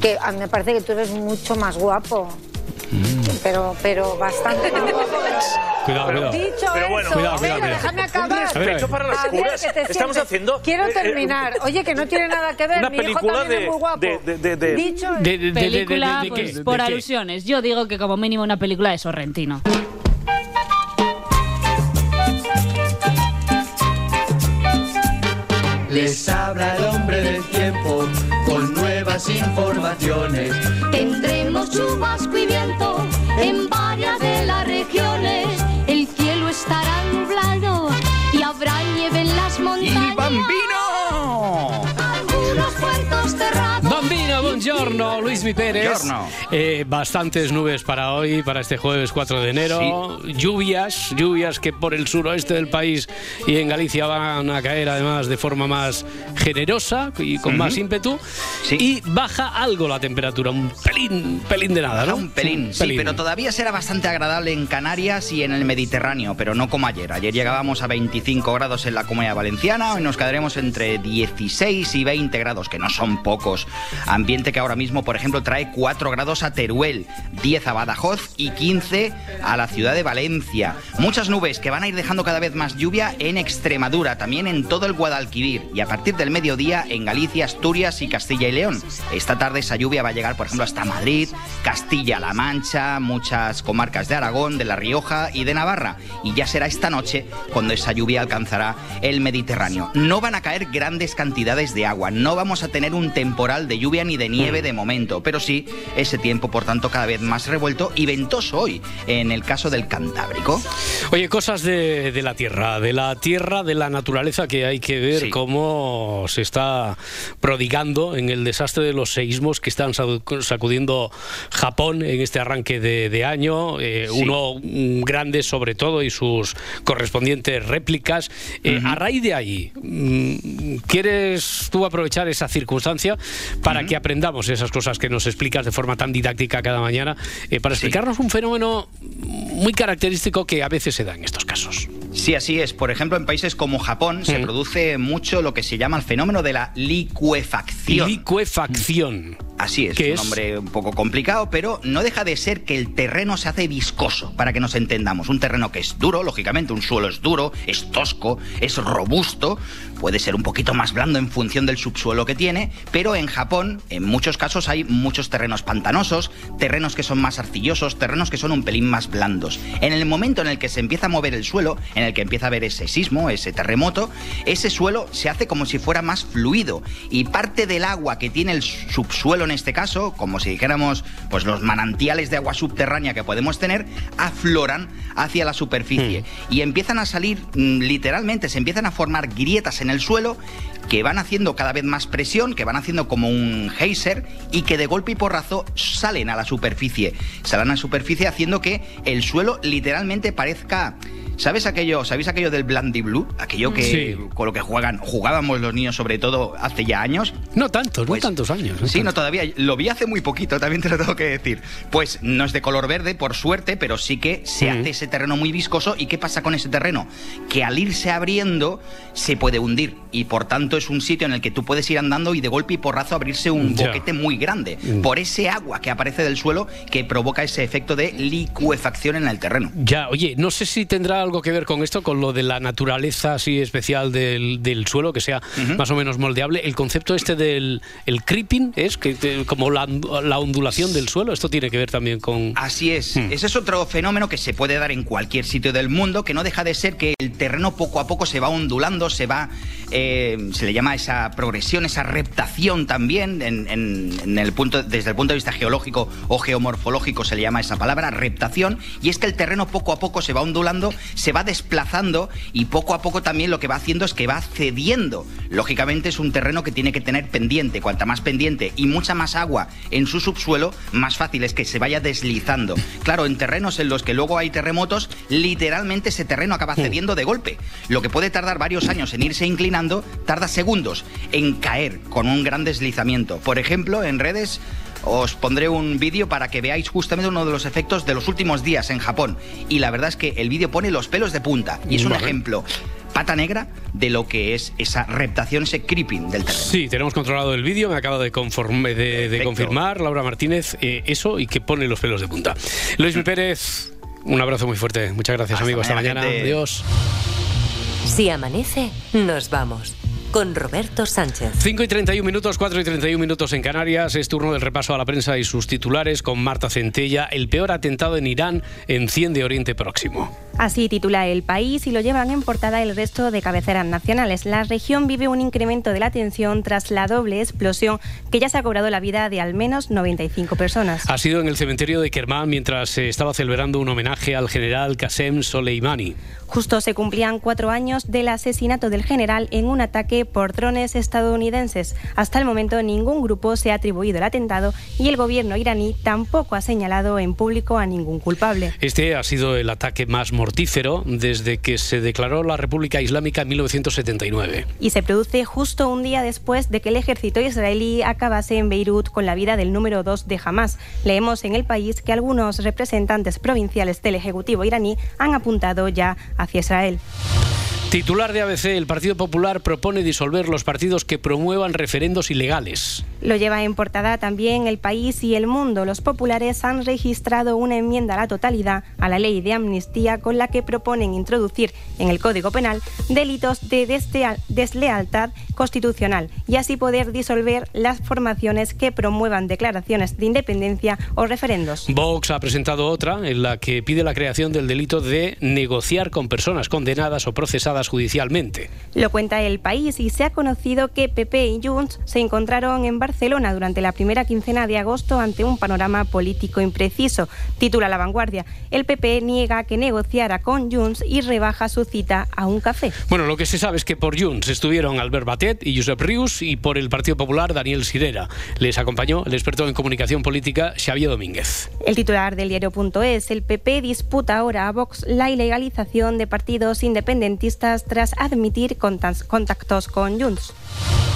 que a mí me parece que tú eres mucho más guapo. Pero, pero bastante. Cuidado, cuidado. Dicho Pero bueno, eso, cuidado, cuidado, venga, cuidado. déjame Un acabar. respeto para las A ver, curas. que te Estamos sientes. haciendo, Quiero eh, eh, terminar. Oye, que no tiene nada que ver. una Mi hijo película también de- es muy guapo. de- de- de- de- Dicho de- de- de- Película, de- de- de- pues, de- por alusiones. Yo digo que como mínimo una película de Sorrentino. Les habla el hombre del tiempo con nuevas informaciones. Buongiorno, Luis. Buongiorno. Eh, bastantes nubes para hoy, para este jueves 4 de enero. Lluvias, lluvias que por el suroeste del país y en Galicia van a caer además de forma más generosa y con Ujú. más ímpetu. Y baja algo la temperatura, un pelín, pelín de nada, ¿no? Un pelín, sí, pero todavía será bastante agradable en Canarias y en el Mediterráneo, pero no como ayer. Ayer llegábamos a 25 grados en la Comunidad Valenciana, hoy nos quedaremos entre 16 y 20 grados, que no son pocos. Ambiente que ahora mismo, por ejemplo, trae 4 grados a Teruel, 10 a Badajoz y 15 a la ciudad de Valencia. Muchas nubes que van a ir dejando cada vez más lluvia en Extremadura, también en todo el Guadalquivir y a partir del mediodía en Galicia, Asturias y Castilla y León. Esta tarde esa lluvia va a llegar, por ejemplo, hasta Madrid, Castilla-La Mancha, muchas comarcas de Aragón, de La Rioja y de Navarra. Y ya será esta noche cuando esa lluvia alcanzará el Mediterráneo. No van a caer grandes cantidades de agua, no vamos a tener un temporal de lluvia ni de nieve de momento, pero sí ese tiempo, por tanto, cada vez más revuelto y ventoso hoy, en el caso del Cantábrico. Oye, cosas de, de la tierra, de la tierra, de la naturaleza, que hay que ver cómo se está prodigando en el desastre de los seísmos que están sacu- sacudiendo Japón en este arranque de, de año. eh, Sí. Uno mm, grande sobre todo y sus correspondientes réplicas. Eh, A raíz de ahí, mm, ¿quieres tú aprovechar esa circunstancia para que aprendamos esas cosas que nos explicas de forma tan didáctica cada mañana, eh, para explicarnos un fenómeno muy característico que a veces se da en estos casos? Sí, así es. Por ejemplo, en países como Japón se Mm. produce mucho lo que se llama el fenómeno de la licuefacción. Licuefacción. Así es, ¿Qué un es? nombre un poco complicado, pero no deja de ser que el terreno se hace viscoso, para que nos entendamos. Un terreno que es duro, lógicamente, un suelo es duro, es tosco, es robusto, puede ser un poquito más blando en función del subsuelo que tiene, pero en Japón, en muchos casos, hay muchos terrenos pantanosos, terrenos que son más arcillosos, terrenos que son un pelín más blandos. En el momento en el que se empieza a mover el suelo, en el que empieza a haber ese sismo, ese terremoto, ese suelo se hace como si fuera más fluido y parte del agua que tiene el subsuelo en este caso, como si dijéramos pues los manantiales de agua subterránea que podemos tener, afloran hacia la superficie y empiezan a salir mm, literalmente, se empiezan a formar grietas en el suelo que van haciendo cada vez más presión, que van haciendo como un geyser y que de golpe y porrazo salen a la superficie. Salen a la superficie haciendo que el suelo literalmente parezca ¿Sabes aquello, ¿Sabéis aquello del Blandy Blue? Aquello que Sí. con lo que juegan, jugábamos los niños sobre todo hace ya años. No tantos, no tantos años. no Sí, no tantos. Lo vi hace muy poquito, también te lo tengo que decir. Pues no es de color verde, por suerte, pero sí que se hace ese terreno muy viscoso. ¿Y qué pasa con ese terreno? Que al irse abriendo se puede hundir. Y por tanto es un sitio en el que tú puedes ir andando y de golpe y porrazo abrirse un Ya. boquete muy grande. Mm. Por ese agua que aparece del suelo que provoca ese efecto de licuefacción en el terreno. Ya, oye, no sé si tendrá algo que ver con esto, con lo de la naturaleza así especial del, del suelo, que sea más o menos moldeable. El concepto este del el creeping es que como la, la ondulación del suelo, esto tiene que ver también con... Así es. Hmm. Ese es otro fenómeno que se puede dar en cualquier sitio del mundo, que no deja de ser que el terreno poco a poco se va ondulando, se va, eh, se le llama esa progresión, esa reptación también, en, en- en el punto, desde el punto de vista geológico o geomorfológico se le llama esa palabra, reptación, y es que el terreno poco a poco se va ondulando, se va desplazando y poco a poco también lo que va haciendo es que va cediendo. Lógicamente es un terreno que tiene que tener pendiente, cuanta más pendiente y mucha más agua en su subsuelo, más fácil es que se vaya deslizando. Claro, en terrenos en los que luego hay terremotos, literalmente ese terreno acaba cediendo de golpe. Lo que puede tardar varios años en irse inclinando, tarda segundos en caer con un gran deslizamiento. Por ejemplo, en redes os pondré un vídeo para que veáis justamente uno de los efectos de los últimos días en Japón. Y la verdad es que el vídeo pone los pelos de punta. Y es un Vale. ejemplo pata negra de lo que es esa reptación, ese creeping del terreno. Sí, tenemos controlado el vídeo, me acaba de, conforme- de, confirmar Laura Martínez eh, eso y que pone los pelos de punta. Luis Pérez, un abrazo muy fuerte. Muchas gracias, amigo. Hasta mañana, mañana. gente. Adiós. Si amanece, nos vamos. Con Roberto Sánchez. 5 y 31 minutos, 4 y 31 minutos en Canarias. Es turno del repaso a la prensa y sus titulares con Marta Centella. El peor atentado en Irán enciende Oriente Próximo. Así titula El País y lo llevan en portada el resto de cabeceras nacionales. La región vive un incremento de la tensión tras la doble explosión que ya se ha cobrado la vida de al menos 95 personas. Ha sido en el cementerio de Kermán mientras se estaba celebrando un homenaje al general Qasem Soleimani. Justo se cumplían cuatro años del asesinato del general en un ataque por drones estadounidenses. Hasta el momento ningún grupo se ha atribuido el atentado y el gobierno iraní tampoco ha señalado en público a ningún culpable. Este ha sido el ataque más mortífero desde que se declaró la República Islámica en 1979. y se produce justo un día después de que el ejército israelí acabase en Beirut con la vida del número 2 de Hamas. Leemos en el país que algunos representantes provinciales del Ejecutivo iraní han apuntado ya hacia Israel. Titular de ABC, el Partido Popular propone disolver los partidos que promuevan referendos ilegales. Lo lleva en portada también El País y El Mundo. Los populares han registrado una enmienda a la totalidad a la ley de amnistía con la que proponen introducir en el Código Penal delitos de deslealtad constitucional y así poder disolver las formaciones que promuevan declaraciones de independencia o referendos. Vox ha presentado otra en la que pide la creación del delito de negociar con personas condenadas o procesadas judicialmente. Lo cuenta el país y se ha conocido que PP y Junts se encontraron en Barcelona durante la primera quincena de agosto ante un panorama político impreciso. Titula La Vanguardia. El PP niega que negociara con Junts y rebaja su cita a un café. Bueno, lo que se sabe es que por Junts estuvieron Albert Batet y Josep Rius y por el Partido Popular Daniel Sirera. Les acompañó el experto en comunicación política Xavier Domínguez. El titular del diario.es, el PP disputa ahora a Vox la ilegalización de partidos independentistas tras admitir contactos con Junts.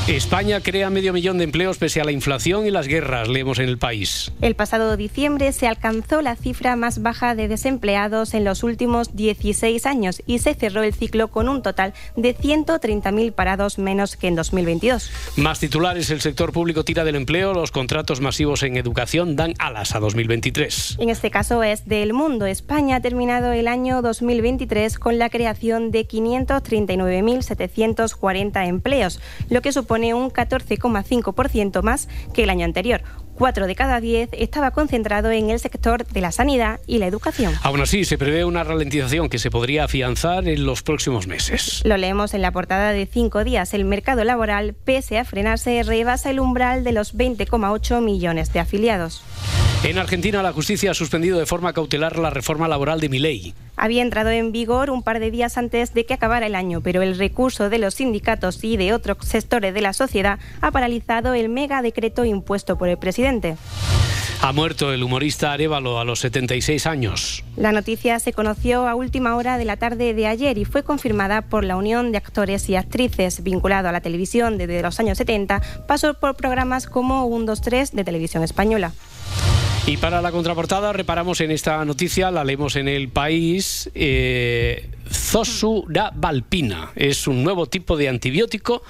España crea medio millón de empleos pese a la inflación y las guerras, leemos en el país. El pasado diciembre se alcanzó la cifra más baja de desempleados en los últimos 16 años y se cerró el ciclo con un total de 130.000 parados menos que en 2022. Más titulares, el sector público tira del empleo, los contratos masivos en educación dan alas a 2023. En este caso es del mundo. España ha terminado el año 2023 con la creación de 539.740 empleos, lo que supone un 14,5% más que el año anterior. Cuatro de cada diez estaba concentrado en el sector de la sanidad y la educación. Aún así, se prevé una ralentización que se podría afianzar en los próximos meses. Lo leemos en la portada de cinco días. El mercado laboral, pese a frenarse, rebasa el umbral de los 20,8 millones de afiliados. En Argentina, la justicia ha suspendido de forma cautelar la reforma laboral de Milei. Había entrado en vigor un par de días antes de que acabara el año, pero el recurso de los sindicatos y de otros sectores de la sociedad ha paralizado el mega decreto impuesto por el presidente. Ha muerto el humorista Arevalo a los 76 años. La noticia se conoció a última hora de la tarde de ayer y fue confirmada por la Unión de Actores y Actrices vinculado a la televisión desde los años 70. Pasó por programas como 1, 2, 3 de televisión española. Y para la contraportada reparamos en esta noticia, la leemos en el país. Eh, Zosurabalpina es un nuevo tipo de antibiótico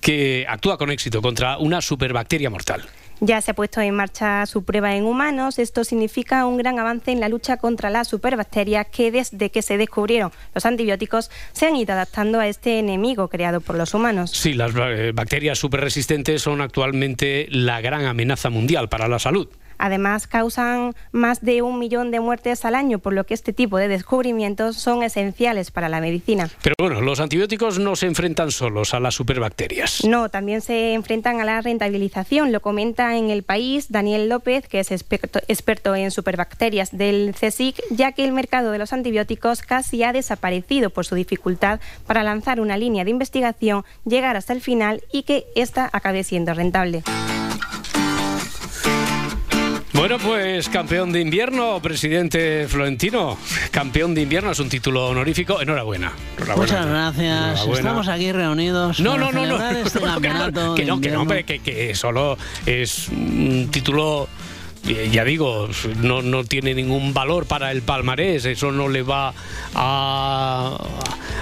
que actúa con éxito contra una superbacteria mortal. Ya se ha puesto en marcha su prueba en humanos. Esto significa un gran avance en la lucha contra las superbacterias que desde que se descubrieron los antibióticos se han ido adaptando a este enemigo creado por los humanos. Sí, las eh, bacterias superresistentes son actualmente la gran amenaza mundial para la salud. Además, causan más de un millón de muertes al año, por lo que este tipo de descubrimientos son esenciales para la medicina. Pero bueno, los antibióticos no se enfrentan solos a las superbacterias. No, también se enfrentan a la rentabilización. Lo comenta en el país Daniel López, que es experto, experto en superbacterias del CSIC, ya que el mercado de los antibióticos casi ha desaparecido por su dificultad para lanzar una línea de investigación, llegar hasta el final y que ésta acabe siendo rentable. Bueno, pues campeón de invierno, presidente Florentino. Campeón de invierno es un título honorífico. Enhorabuena. Enhorabuena. Muchas gracias. Enhorabuena. Estamos aquí reunidos. No, para no, no, no. celebrar Este No, que no, que no, que no, que solo es un título. Eh, Ya digo, no, no tiene ningún valor para el palmarés, eso no le va a,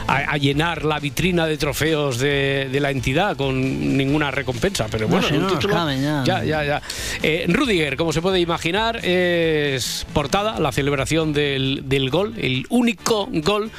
a, a llenar la vitrina de trofeos de, de la entidad con ninguna recompensa, pero No, bueno, un no título- ya, ya, ya. Eh, Rudiger, como se puede imaginar, es portada la celebración del, del gol, el único gol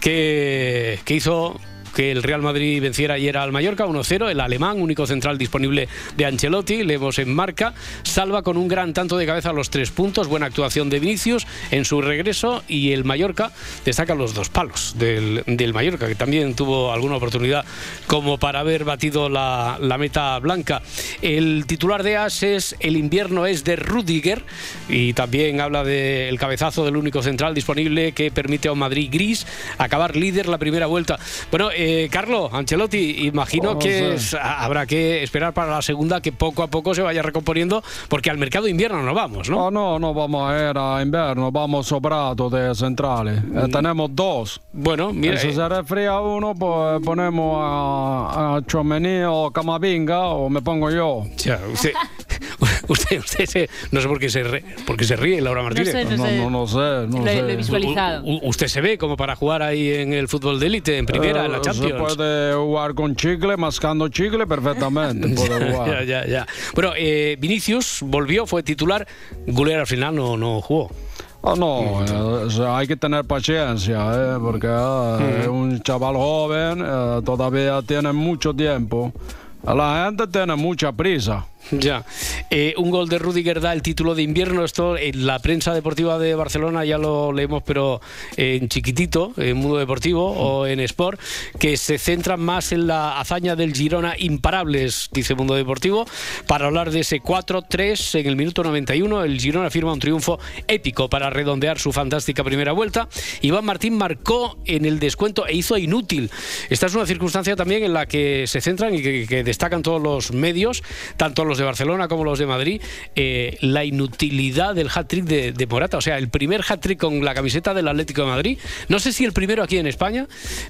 que, que hizo que el Real Madrid venciera ayer al Mallorca 1-0, el alemán, único central disponible de Ancelotti, leemos en marca, salva con un gran tanto de cabeza los tres puntos, buena actuación de Vinicius en su regreso y el Mallorca destaca los dos palos del, del Mallorca, que también tuvo alguna oportunidad como para haber batido la, la meta blanca. El titular de AS es El invierno es de Rudiger y también habla del cabezazo del único central disponible que permite a un Madrid gris acabar líder la primera vuelta. Bueno, eh, Carlo, Ancelotti, imagino Oh, que es- habrá que esperar para la segunda que poco a poco se vaya recomponiendo porque al mercado de invierno no vamos, ¿no? Oh, no, no vamos a ir a invierno, vamos sobrados de centrales. Eh, tenemos dos. Bueno, mira, Si eh, se resfría uno, pues ponemos a, a Chomení o Camavinga o me pongo yo. Ya, usted, usted, usted se- no sé por qué se, re- por qué se ríe, Laura Martínez. sé, no No, sé. no, no sé, no Lo- sé. lo he visualizado. U- usted se ve como para jugar ahí en el fútbol de élite, en primera, en la Eh, Champions. Se puede jugar con chicle, mascando chicle perfectamente. puede ya, jugar. ya, ya. Bueno, eh, Vinicius volvió, fue titular. Guler al final no, no jugó. Oh, no, eh, o sea, hay que tener paciencia, eh, porque eh, es un chaval joven, eh, todavía tiene mucho tiempo. La gente tiene mucha prisa. Ya. Eh, un gol de Rudiger da el título de invierno. Esto en la prensa deportiva de Barcelona ya lo leemos, pero en chiquitito, en Mundo Deportivo o en Sport, que se centran más en la hazaña del Girona imparables, dice Mundo Deportivo, para hablar de ese 4-3 en el minuto 91. El Girona firma un triunfo épico para redondear su fantástica primera vuelta. Iván Martín marcó en el descuento e hizo inútil. Esta es una circunstancia también en la que se centran y que, que destacan todos los medios, tanto los de Barcelona como los de Madrid, eh, la inutilidad del hat-trick de, de Morata. O sea, el primer hat-trick con la camiseta del Atlético de Madrid. No sé si el primero aquí en España,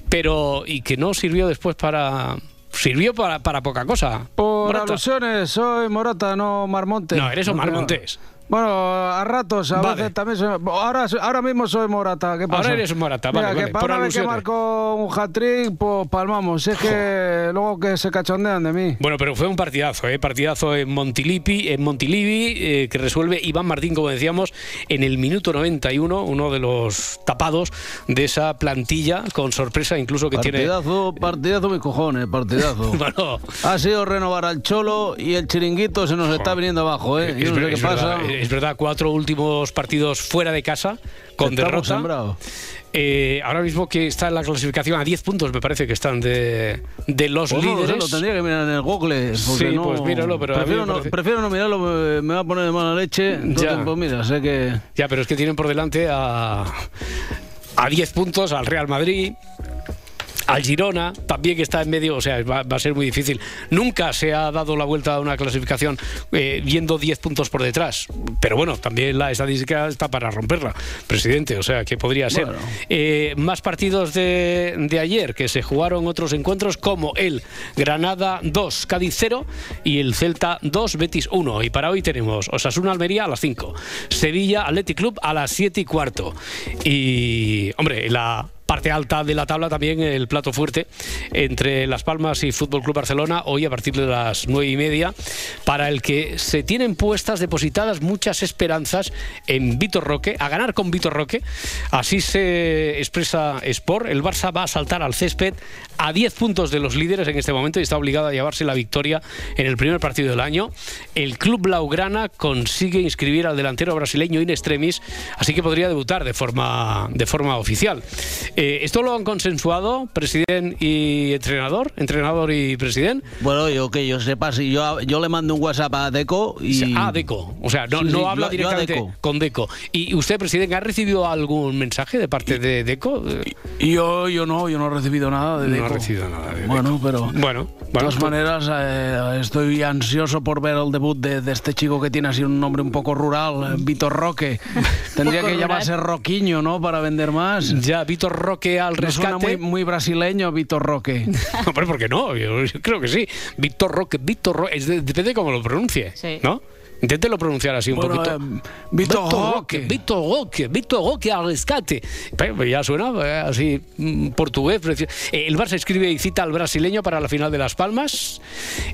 pero y que no sirvió después para... Sirvió para, para poca cosa. Por Morata. alusiones, soy Morata, no Marmonte. No, eres Omar Montes. Bueno, a ratos, a Vale. veces también soy- ahora, ahora mismo soy Morata, ¿qué pasa? Ahora eres Morata, Mira, vale, que vale, para por una vez que marco un hat-trick, pues palmamos. Es que luego que se cachondean de mí. Bueno, pero fue un partidazo, ¿eh? partidazo en Montilipi, en Montilivi, eh, que resuelve Iván Martín, como decíamos, en el minuto 91, uno de los tapados de esa plantilla, con sorpresa incluso que tiene... Partidazo, partidazo mis cojones, partidazo. Bueno, Ha sido renovar al Cholo y el chiringuito se nos está viniendo abajo, ¿eh? Yo es, no sé qué pasa. verdad, es verdad, cuatro últimos partidos fuera de casa, con Estamos derrota. Eh, ahora mismo que está en la clasificación a 10 puntos, me parece que están de, de los Pues no lo sé, líderes. lo tendría que mirar en el Google. Sí, no- pues míralo, pero prefiero, no, parece- prefiero no mirarlo, me, me va a poner de mala leche. Entonces, Ya. pues mira, sé que. Ya, pero es que tienen por delante a, a 10 puntos al Real Madrid, al Girona, también que está en medio, o sea, va, va a ser muy difícil. Nunca se ha dado la vuelta a una clasificación eh, viendo 10 puntos por detrás. Pero bueno, también la estadística está para romperla, presidente, o sea, que podría ser. Bueno. Eh, más partidos de, de ayer, que se jugaron otros encuentros, como el Granada 2, Cádiz 0 y el Celta 2, Betis 1. Y para hoy tenemos Osasuna Almería a las 5, Sevilla Athletic Club a las 7 y cuarto. Y, hombre, la parte alta de la tabla también el plato fuerte entre Las Palmas y Fútbol Club Barcelona hoy a partir de las nueve y media para el que se tienen puestas depositadas muchas esperanzas en Vitor Roque a ganar con Vitor Roque. Así se expresa Sport. El Barça va a saltar al césped a 10 puntos de los líderes en este momento y está obligado a llevarse la victoria en el primer partido del año. El club blaugrana consigue inscribir al delantero brasileño in extremis así que podría debutar de forma de forma oficial eh, ¿Esto lo han consensuado presidente y entrenador? ¿Entrenador y presidente? Bueno, yo que yo sepa, si yo, yo le mando un WhatsApp a Deco y... Ah, Deco. O sea, no, Sí, no sí, habla yo- yo a directamente Deco. con Deco. ¿Y usted, presidente, ha recibido algún mensaje de parte de Deco? Y yo, yo no, yo no he recibido nada de No Deco. ha recibido nada de Bueno, pero... Bueno, De todas pues- maneras, eh, estoy ansioso por ver el debut de, de este chico que tiene así un nombre un poco rural, eh, Vitor Roque. Tendría que rural. llamarse Roquiño, ¿no? Para vender más. Ya, Vitor Roque al Me suena rescate. muy, muy brasileño, Vitor Roque. Hombre, ¿por qué no? Yo, yo creo que sí. Víctor Roque, Víctor Roque, es de- depende de cómo lo pronuncie, ¿no? Inténtelo pronunciar así un Bueno, poquito. eh, Víctor Roque. Víctor Roque, Víctor Roque al rescate. Pero Ya suena eh, así mm, portugués. Eh, El Barça escribe y cita al brasileño para la final de Las Palmas.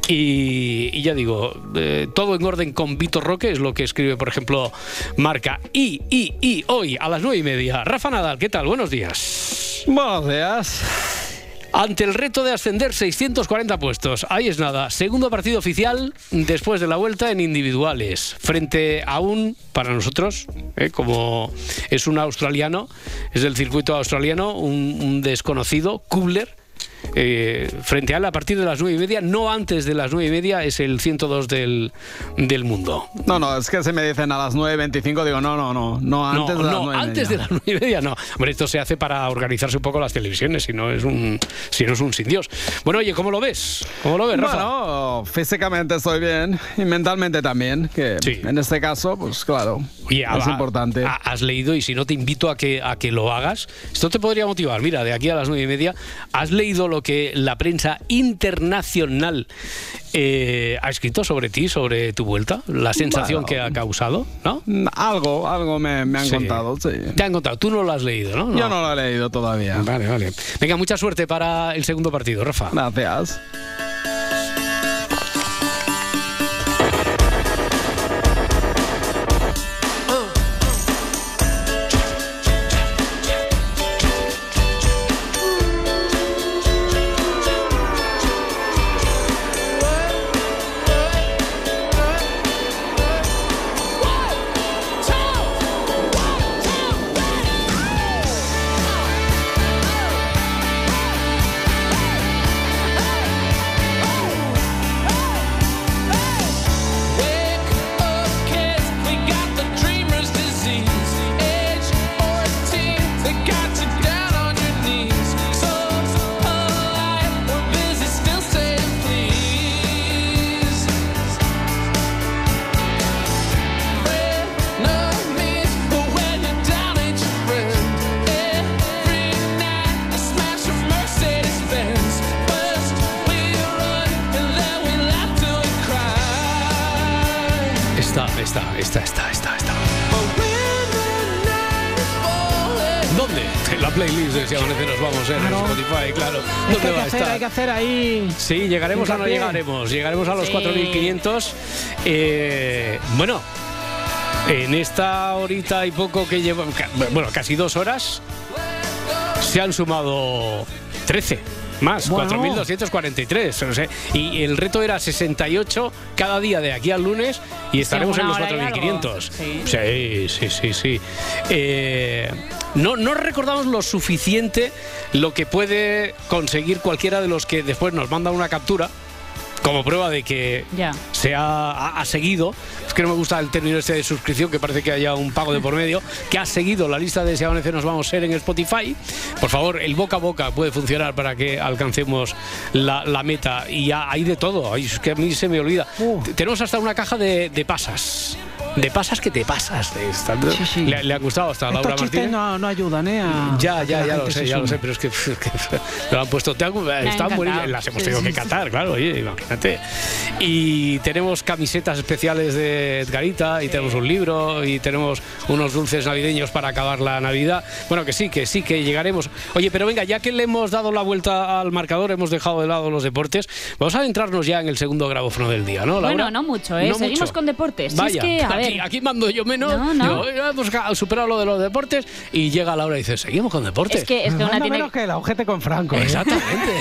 Y, y ya digo, eh, todo en orden con Víctor Roque es lo que escribe, por ejemplo, Marca. Y, y, y hoy a las nueve y media. Rafa Nadal, ¿qué tal? Buenos días. Buenos días. Ante el reto de ascender 640 puestos, ahí es nada. Segundo partido oficial después de la vuelta en individuales, frente a un, para nosotros, eh, como es un australiano, es del circuito australiano, un, un desconocido, Kubler. Eh, frente a él a partir de las nueve y media, no antes de las nueve y media, es el 102 del, del mundo. No, no, es que si me dicen a las 9.25, digo, no, no, no, no, antes no, de las no, 9 y antes media. de las nueve y media no. Hombre, esto se hace para organizarse un poco las televisiones, si no es un, si no es un sin Dios. Bueno, oye, ¿cómo lo ves? ¿Cómo lo ves, Rafa? Bueno, físicamente estoy bien y mentalmente también, que en este caso, pues claro, Oye, es ha- importante. ha- has leído y si no te invito a que, a que lo hagas, esto te podría motivar. Mira, de aquí a las nueve y media, has leído lo que la prensa internacional eh, ha escrito sobre ti, sobre tu vuelta, la sensación Bueno. que ha causado, ¿no? Algo, algo me, me han Sí. contado, sí. Te han contado, tú no lo has leído, ¿no? Yo no lo he leído todavía. Vale, vale. Venga, mucha suerte para el segundo partido, Rafa. Gracias. Está, está, está, está, está. ¿Dónde? En la playlist de Si Amanece nos vamos en Claro. Spotify, claro. Hay ¿Dónde que, va a hacer, estar? hay que hacer ahí. Sí, llegaremos o no llegaremos. Llegaremos a los Sí. 4.500. Eh, bueno, en esta horita y poco que lleva, ca- bueno, casi dos horas, se han sumado 13. Más, Bueno. 4.243. o sea, y el reto era 68 cada día de aquí al lunes y estaremos Sí, en los hora y 4.500. algo. Sí, sí, sí, sí. Eh, no, no recordamos lo suficiente lo que puede conseguir cualquiera de los que después nos manda una captura como prueba de que Ya. se ha, ha- ha seguido, es que no me gusta el término este de suscripción, que parece que haya un pago de por medio, que ha seguido la lista de Si Amanece Nos Vamos a ser en Spotify. Por favor, el boca a boca puede funcionar para que alcancemos la, la meta. Y ya hay de todo, es que a mí se me olvida. Tenemos hasta una caja de, de pasas. De pasas que te pasas. de esta- Le, le ha gustado hasta Laura Martínez. no, no ayudan, ¿eh? a- Ya, ya, ya lo sé, ya lo sé, pero es que, que lo han puesto. te han- están buenísimas, las hemos tenido sí, que catar, claro, oye, imagínate. Y tenemos camisetas especiales de Edgarita, y tenemos un libro, y tenemos unos dulces navideños para acabar la Navidad. Bueno, que sí, que sí, que llegaremos. Oye, pero venga, ya que le hemos dado la vuelta al marcador, hemos dejado de lado los deportes, vamos a adentrarnos ya en el segundo grabófono del día, ¿no, Laura? Bueno, no mucho, ¿eh? No Seguimos mucho. con deportes. Si Vaya, es que, a aquí, ver, aquí mando yo menos. No, no. Digo, "Oye, hemos superado lo de los deportes y llega Laura y dice, seguimos con deportes. Es que- es que una tiene- menos que el ojete con Franco. ¿eh? Exactamente.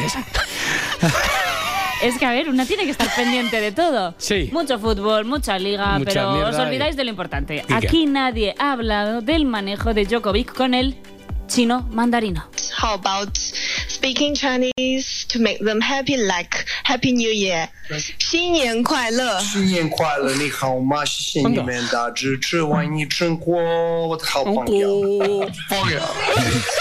es que, a ver, una tiene que estar pendiente de todo. Sí. Mucho fútbol, mucha liga, Mucha pero os olvidáis de lo importante. Aquí nadie ha hablado del manejo de Djokovic con el chino mandarino. How about speaking Chinese to make them happy like Happy New Year？新年快乐！新年快乐，你好吗？谢谢你们的支持，万一成果，我的好朋友。朋友。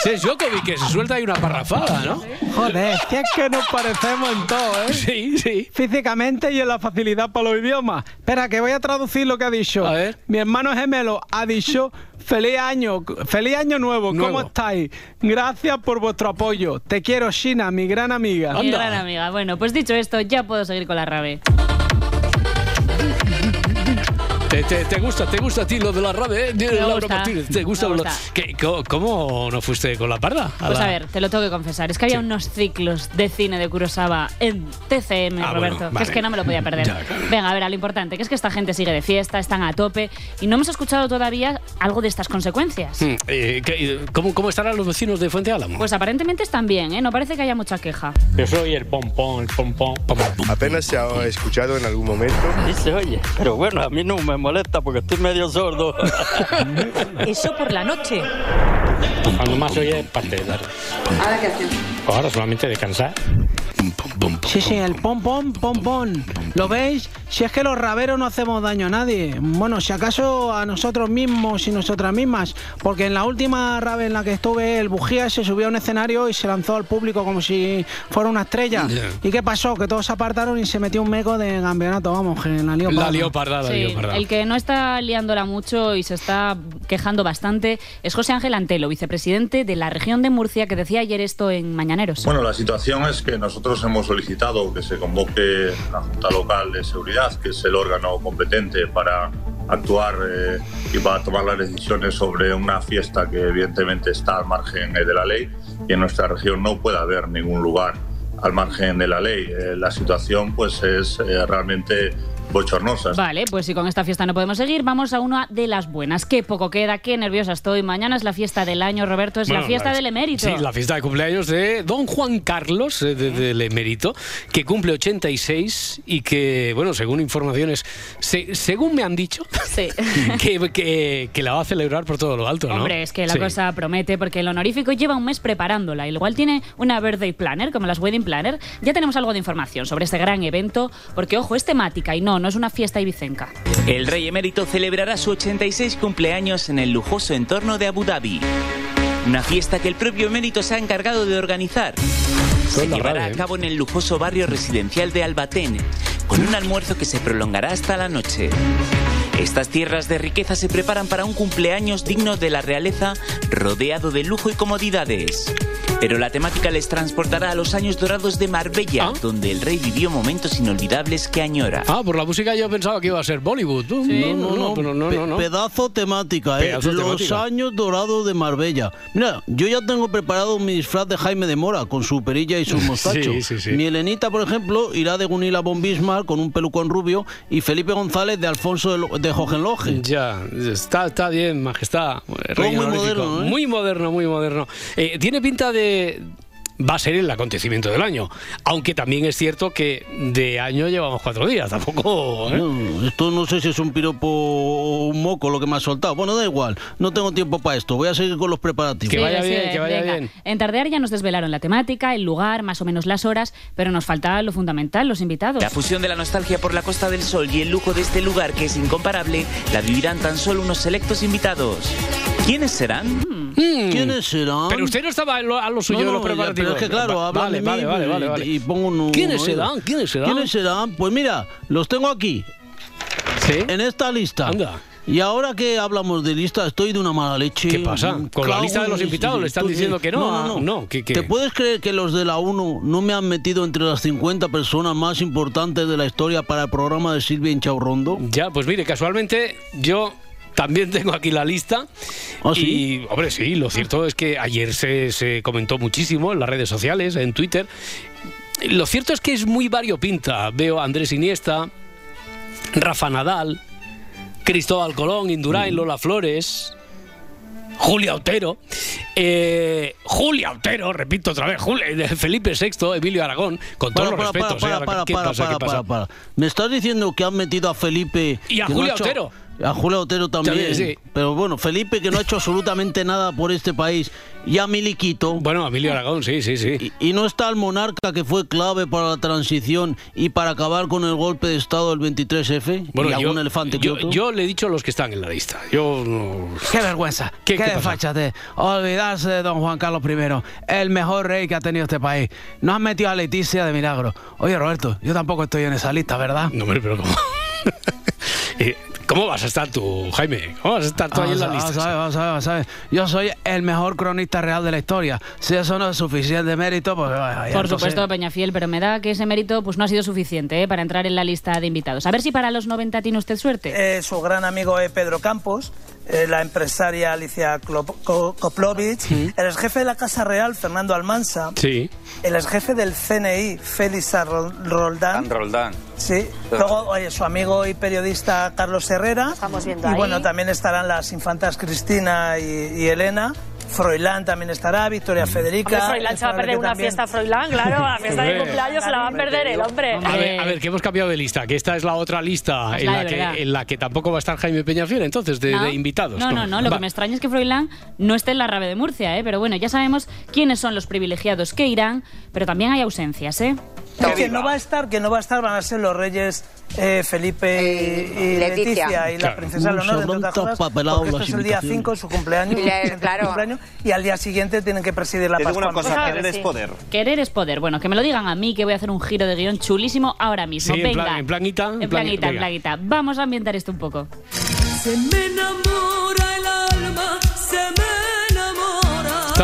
Sí, es Djokovic que se suelta ahí una parrafada, ¿no? Joder, si es que nos parecemos en todo, ¿eh? Sí, sí. Físicamente y en la facilidad para los idiomas. Espera, que voy a traducir lo que ha dicho. A ver. Mi hermano gemelo ha dicho feliz año, feliz año nuevo. ¿Cómo estáis? Gracias por vuestro apoyo. Te quiero, Shina, mi gran amiga. Mi gran amiga. Bueno, pues dicho esto, ya puedo seguir con la rave. ¿Te, te, te gusta, te gusta a ti lo de la rave, eh? Laura gusta, Martínez, ¿te gusta? me lo- gusta. ¿Qué- ¿Cómo no fuiste con la parda? Pues la- a ver, te lo tengo que confesar. Es que había unos ciclos de cine de Kurosawa en TCM, Ah, Roberto, bueno, que vale. es que no me lo podía perder. Ya, claro. Venga, a ver, a lo importante, que es que esta gente sigue de fiesta, están a tope y no hemos escuchado todavía algo de estas consecuencias. Hmm, eh, ¿qué- ¿cómo, ¿Cómo estarán los vecinos de Fuente Álamo? Pues aparentemente están bien, ¿eh? No parece que haya mucha queja. Yo soy el pompón, el pompón. Apenas se ha escuchado en algún momento. Sí se oye, pero bueno, a mí no me molesta porque estoy medio sordo. Eso por la noche. Cuando más oye es parte de tarde. ¿Ahora qué hacen? Pues ahora solamente descansar. Sí, sí, el pom pom pom pom. ¿Lo veis? Si es que los raveros no hacemos daño a nadie. Bueno, si acaso a nosotros mismos y nosotras mismas. Porque en la última rave en la que estuve, el bujía se subió a un escenario y se lanzó al público como si fuera una estrella. Ya. ¿Y qué pasó? Que todos se apartaron y se metió un meco de campeonato, vamos, que la lió La parda, la Sí, lió parda. el que no está liándola mucho y se está quejando bastante es José Ángel Antelo, vicepresidente de la región de Murcia, que decía ayer esto en Mañaneros. Bueno, la situación es que nosotros hemos solicitado que se convoque la Junta Local de Seguridad, que es el órgano competente para actuar eh, y para tomar las decisiones sobre una fiesta que evidentemente está al margen eh, de la ley y en nuestra región no puede haber ningún lugar al margen de la ley. Eh, la situación pues es eh, realmente bochornosa. Vale, pues si con esta fiesta no podemos seguir, vamos a una de las buenas. Qué poco queda, qué nerviosa estoy. Mañana es la fiesta del año, Roberto, es la Bueno, fiesta la- del emérito. Sí, la fiesta de cumpleaños de don Juan Carlos, eh, de- del emérito, que cumple 86 y que, bueno, según informaciones, se- según me han dicho, Sí. que, que- que la va a celebrar por todo lo alto, ¿no? Hombre, es que la Sí. cosa promete porque el honorífico lleva un mes preparándola. Igual tiene una birthday planner, como las wedding planner. Ya tenemos algo de información sobre este gran evento, porque ojo, es temática y no, no es una fiesta ibicenca. El rey emérito celebrará su 86 cumpleaños en el lujoso entorno de Abu Dhabi. Una fiesta que el propio emérito se ha encargado de organizar. Se llevará a ¿eh? cabo en el lujoso barrio residencial de Albatén, con un almuerzo que se prolongará hasta la noche. Estas tierras de riqueza se preparan para un cumpleaños digno de la realeza, rodeado de lujo y comodidades. Pero la temática les transportará a los años dorados de Marbella, donde el rey vivió momentos inolvidables que añora. Ah, por la música yo pensaba que iba a ser Bollywood. No, no, no, pero no, no, no. Pedazo temática, ¿eh? Pedazo Los temática. años dorados de Marbella. Mira, yo ya tengo preparado mi disfraz de Jaime de Mora, con su perilla y su mostacho. Sí, sí, sí. Mi Elenita, por ejemplo, irá de Gunilla von Bismarck con un pelucón rubio y Felipe González de Alfonso de, Lo- de Hohenlohe. Ya, está, está bien, majestad. Rey muy moderno, ¿eh? Muy moderno, muy moderno. Eh, tiene pinta de, va a ser el acontecimiento del año. Aunque también es cierto que de año llevamos cuatro días, tampoco. ¿eh? No, esto no sé si es un piropo o un moco lo que me ha soltado. Bueno, da igual, no tengo tiempo para esto. Voy a seguir con los preparativos. Que vaya Sí, bien, sí, que vaya venga. bien. En Tardear ya nos desvelaron la temática, el lugar, más o menos las horas, pero nos falta lo fundamental, los invitados. La fusión de la nostalgia por la Costa del Sol y el lujo de este lugar que es incomparable la vivirán tan solo unos selectos invitados. ¿Quiénes serán? ¿Quiénes serán? Pero usted no estaba a lo, a lo suyo No, de los preparativos. pero es que claro, Va- hablan vale, de mí vale, vale, y- vale, vale. y pongo un... ¿Quiénes un- serán? ¿Quiénes serán? ¿Quiénes serán? Pues mira, los tengo aquí. En esta lista. Anda. Y ahora que hablamos de lista, estoy de una mala leche. ¿Qué pasa? Mm, Con la lista de los invitados le están diciendo que no. No, Ah, no, no. no, ¿qué- qué? ¿Te puedes creer que los de la 1 no me han metido entre las 50 personas más importantes de la historia para el programa de Silvia Inchaurrondo? Ya, pues mire, casualmente yo también tengo aquí la lista. ¿Ah, Y, hombre, sí, lo cierto es que ayer se, se comentó muchísimo en las redes sociales, en Twitter. Lo cierto es que es muy variopinta. Veo a Andrés Iniesta, Rafa Nadal, Cristóbal Colón, Indurain, Mm. Lola Flores. Julia Otero, eh, Julia Otero, repito otra vez, Julia- Felipe VI, Emilio Aragón, con todos Para, los respetos. para, ¿eh? para, ¿Qué para, pasa? para, ¿Qué pasa? para, para. ¿Me estás diciendo que han metido a Felipe... Y a no Julia hecho- Otero. A Julia Otero también. También, sí. Pero bueno, Felipe que no ha hecho absolutamente nada por este país. Y a Miliquito. Bueno, a Emilio Aragón, sí, sí, sí. Y, y no está el monarca que fue clave para la transición y para acabar con el golpe de Estado del 23F. Bueno, y yo, algún elefante yo, yo le he dicho los que están en la lista. Yo no... Qué vergüenza, ¿Qué- qué, desfachate. Olvidarse de don Juan Carlos I, el mejor rey que ha tenido este país. No han metido a Leticia de milagro. Oye, Roberto, yo tampoco estoy en esa lista, ¿verdad? No, hombre, pero ¿cómo? Eh, ¿Cómo vas a estar tú, Jaime? ¿Cómo vas a estar tú ahí en la lista? vamos a ver, vamos a ver, vamos a ver. Yo soy el mejor cronista real de la historia. Si eso no es suficiente mérito, pues... vaya, ya Por supuesto, Peñafiel, pero me da que ese mérito pues no ha sido suficiente ¿eh? para entrar en la lista de invitados. A ver si para los 90 tiene usted suerte. Eh, su gran amigo es Pedro Campos, eh, la empresaria Alicia Koplovich, el ex jefe de la Casa Real, Fernando Almansa, Sí. el ex jefe del CNI, Félix Rol- Roldán. Roldán. Sí. Luego, oye, su amigo y periodista Carlos Herrera. Estamos viendo y ahí. bueno, también estarán las infantas Cristina y, y Elena. Froilán también estará, Victoria Federica. Hombre, Froilán se va a perder una también- fiesta Froilán, claro, la fiesta de cumpleaños se la va a perder el hombre. A ver, a ver, que hemos cambiado de lista, que esta es la otra lista en la que, verdad. en la que tampoco va a estar Jaime Peñafiel, entonces, de, No. de invitados. No, no, no. Lo Va. que me extraña es que Froilán no esté en la rave de Murcia, ¿eh? Pero bueno, ya sabemos quiénes son los privilegiados que irán, pero también hay ausencias, ¿eh? Que no va a estar, que no va a estar, van a ser los reyes eh, Felipe y, y Leticia. Leticia. y la princesa No, Leonor, entre son otras cosas, papelados porque esto es el día invitaciones. 5, su cumpleaños, le- claro. cumpleaños, y al día siguiente tienen que presidir la Te Pascua. una cosa, Pues querer es sí. poder. Querer es poder. Bueno, que me lo digan a mí, que voy a hacer un giro de guion chulísimo ahora mismo. Sí, en Venga. plan- en planita, en En plan- planita, en planita. Vamos a ambientar esto un poco. Se me enamora el alma,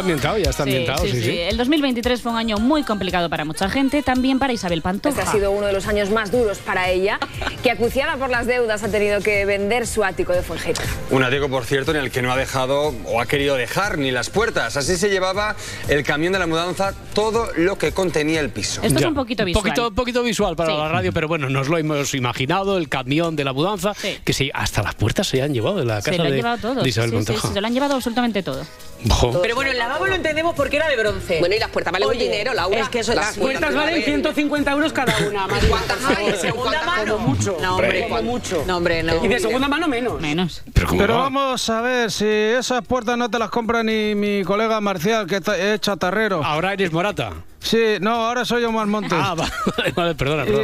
ambientado, ya está Sí, ambientado, sí, sí. El 2023 fue un año muy complicado para mucha gente, también para Isabel Pantoja. Este ha sido uno de los años más duros para ella, que acuciada por las deudas ha tenido que vender su ático de Fuengirola. Un ático, por cierto, en el que no ha dejado o ha querido dejar ni las puertas. Así se llevaba el camión de la mudanza todo lo que contenía el piso. Esto es Ya. un poquito visual. Poquito, poquito visual para Sí. la radio, pero bueno, nos lo hemos imaginado, el camión de la mudanza, que sí, hasta las puertas se han llevado de la Se casa lo han de, llevado todo. de Isabel Sí, sí, Pantoja. sí, se lo han llevado absolutamente todo. Jo. Pero bueno, el lavabo lo entendemos porque era de bronce. Bueno, y las puertas valen un dinero, Laura. Es que eso, Las las puertas puertas valen valen. 150 euros cada una, María. ¿Cuántas hay? De segunda mano. Como mucho. No, hombre, Como mucho. No, hombre, no. Y de segunda mano menos. Menos. Pero, ¿cómo Pero va? vamos a ver, si esas puertas no te las compra ni mi colega Marcial, que es chatarrero. Ahora eres Morata. Sí, no, ahora soy Omar Montes. Ah, vale, vale, perdona, perdona.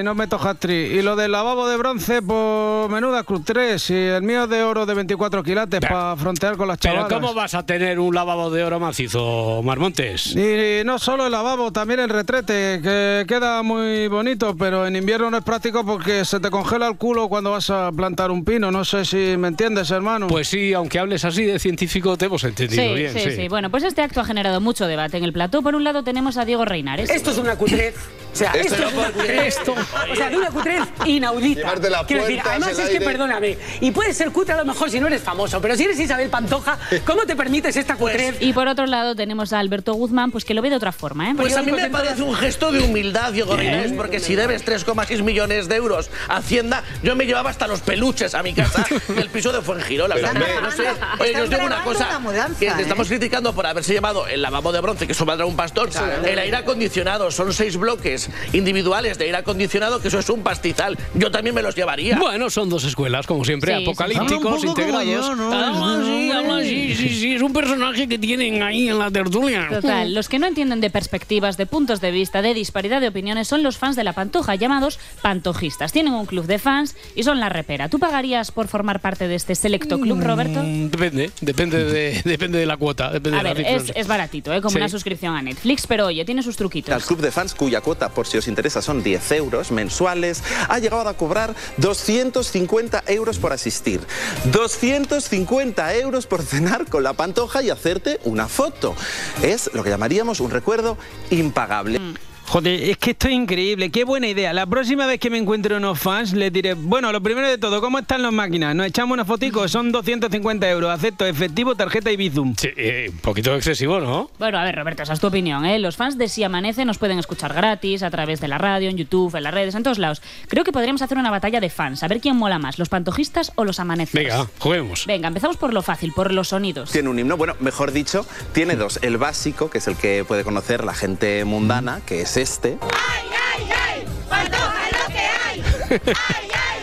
Y no meto hat-trick. Y lo del lavabo de bronce, pues menuda Cruz 3. Y el mío de oro de 24 quilates para frontear con las Pero chavalas. ¿cómo vas a tener un lavabo de oro macizo, Marmontes? Y no solo el lavabo, también el retrete, que queda muy bonito, pero en invierno no es práctico porque se te congela el culo cuando vas a plantar un pino. No sé si me entiendes, hermano. Pues sí, aunque hables así de científico, te hemos entendido Sí, bien. sí, sí, Bueno, pues este acto ha generado mucho debate en el plató. Por un lado tenemos a Diego Reinares. Esto es una cutrez. O sea, Esto es una puede- cutrez. Esto. O sea, de una cutrez inaudita. La Quiero decir, además el es que, perdóname, y puedes ser cutre a lo mejor si no eres famoso, pero si eres Isabel Pantoja, ¿cómo te permites esta cutrez? Y por otro lado tenemos a Alberto Guzmán, pues que lo ve de otra forma, ¿eh? Pues a mí me parece un gesto de humildad, Diego Reyes, porque si debes 3,6 millones de euros a Hacienda, yo me llevaba hasta los peluches a mi casa del piso de Fuengirola. O sea, Pero, no sé, oye, yo os digo una cosa, una mudanza, que te ¿eh? estamos criticando por haberse llamado el lavabo de bronce, que eso valdrá un pastor, el aire acondicionado, son seis bloques individuales de aire acondicionado, que eso es un pastizal. Yo también me los llevaría. Bueno, son dos escuelas, como siempre, Sí, sí. apocalípticos, como integrados. yo, ¿no? Habla así, habla así, sí, sí, es un personaje que tienen ahí en la tertulia. Total, los que no entienden de perspectivas, de puntos de vista, de disparidad de opiniones son los fans de la Pantoja, llamados pantojistas. Tienen un club de fans y son la repera. ¿Tú pagarías por formar parte de este selecto club, Roberto? Mm, Depende, depende de, depende de la cuota. Depende A de ver, la es, es baratito, ¿eh? como Sí. una suscripción a Netflix, pero oye, tiene sus truquitos. Al club de fans, cuya cuota, por si os interesa, son 10 euros mensuales, ha llegado a cobrar 250 euros por asistir. 250 euros por cenar con la pantoja y hacerte una foto. Es lo que llamaríamos un recuerdo impagable. Joder, es que esto es increíble, qué buena idea. La próxima vez que me encuentre unos fans les diré, bueno, lo primero de todo, ¿cómo están las máquinas? Nos echamos una fotico, son 250 euros, acepto efectivo, tarjeta y Bizum. Sí, eh, un poquito excesivo, ¿no? Bueno, a ver, Roberto, esa es tu opinión, ¿eh? Los fans de Si Amanece nos pueden escuchar gratis a través de la radio, en YouTube, en las redes, en todos lados. Creo que podríamos hacer una batalla de fans, a ver quién mola más, los pantojistas o los amaneceros. Venga, juguemos. Venga, empezamos por lo fácil, por los sonidos. Tiene un himno, bueno, mejor dicho, tiene dos. El básico, que es el que puede conocer la gente mundana, que es este.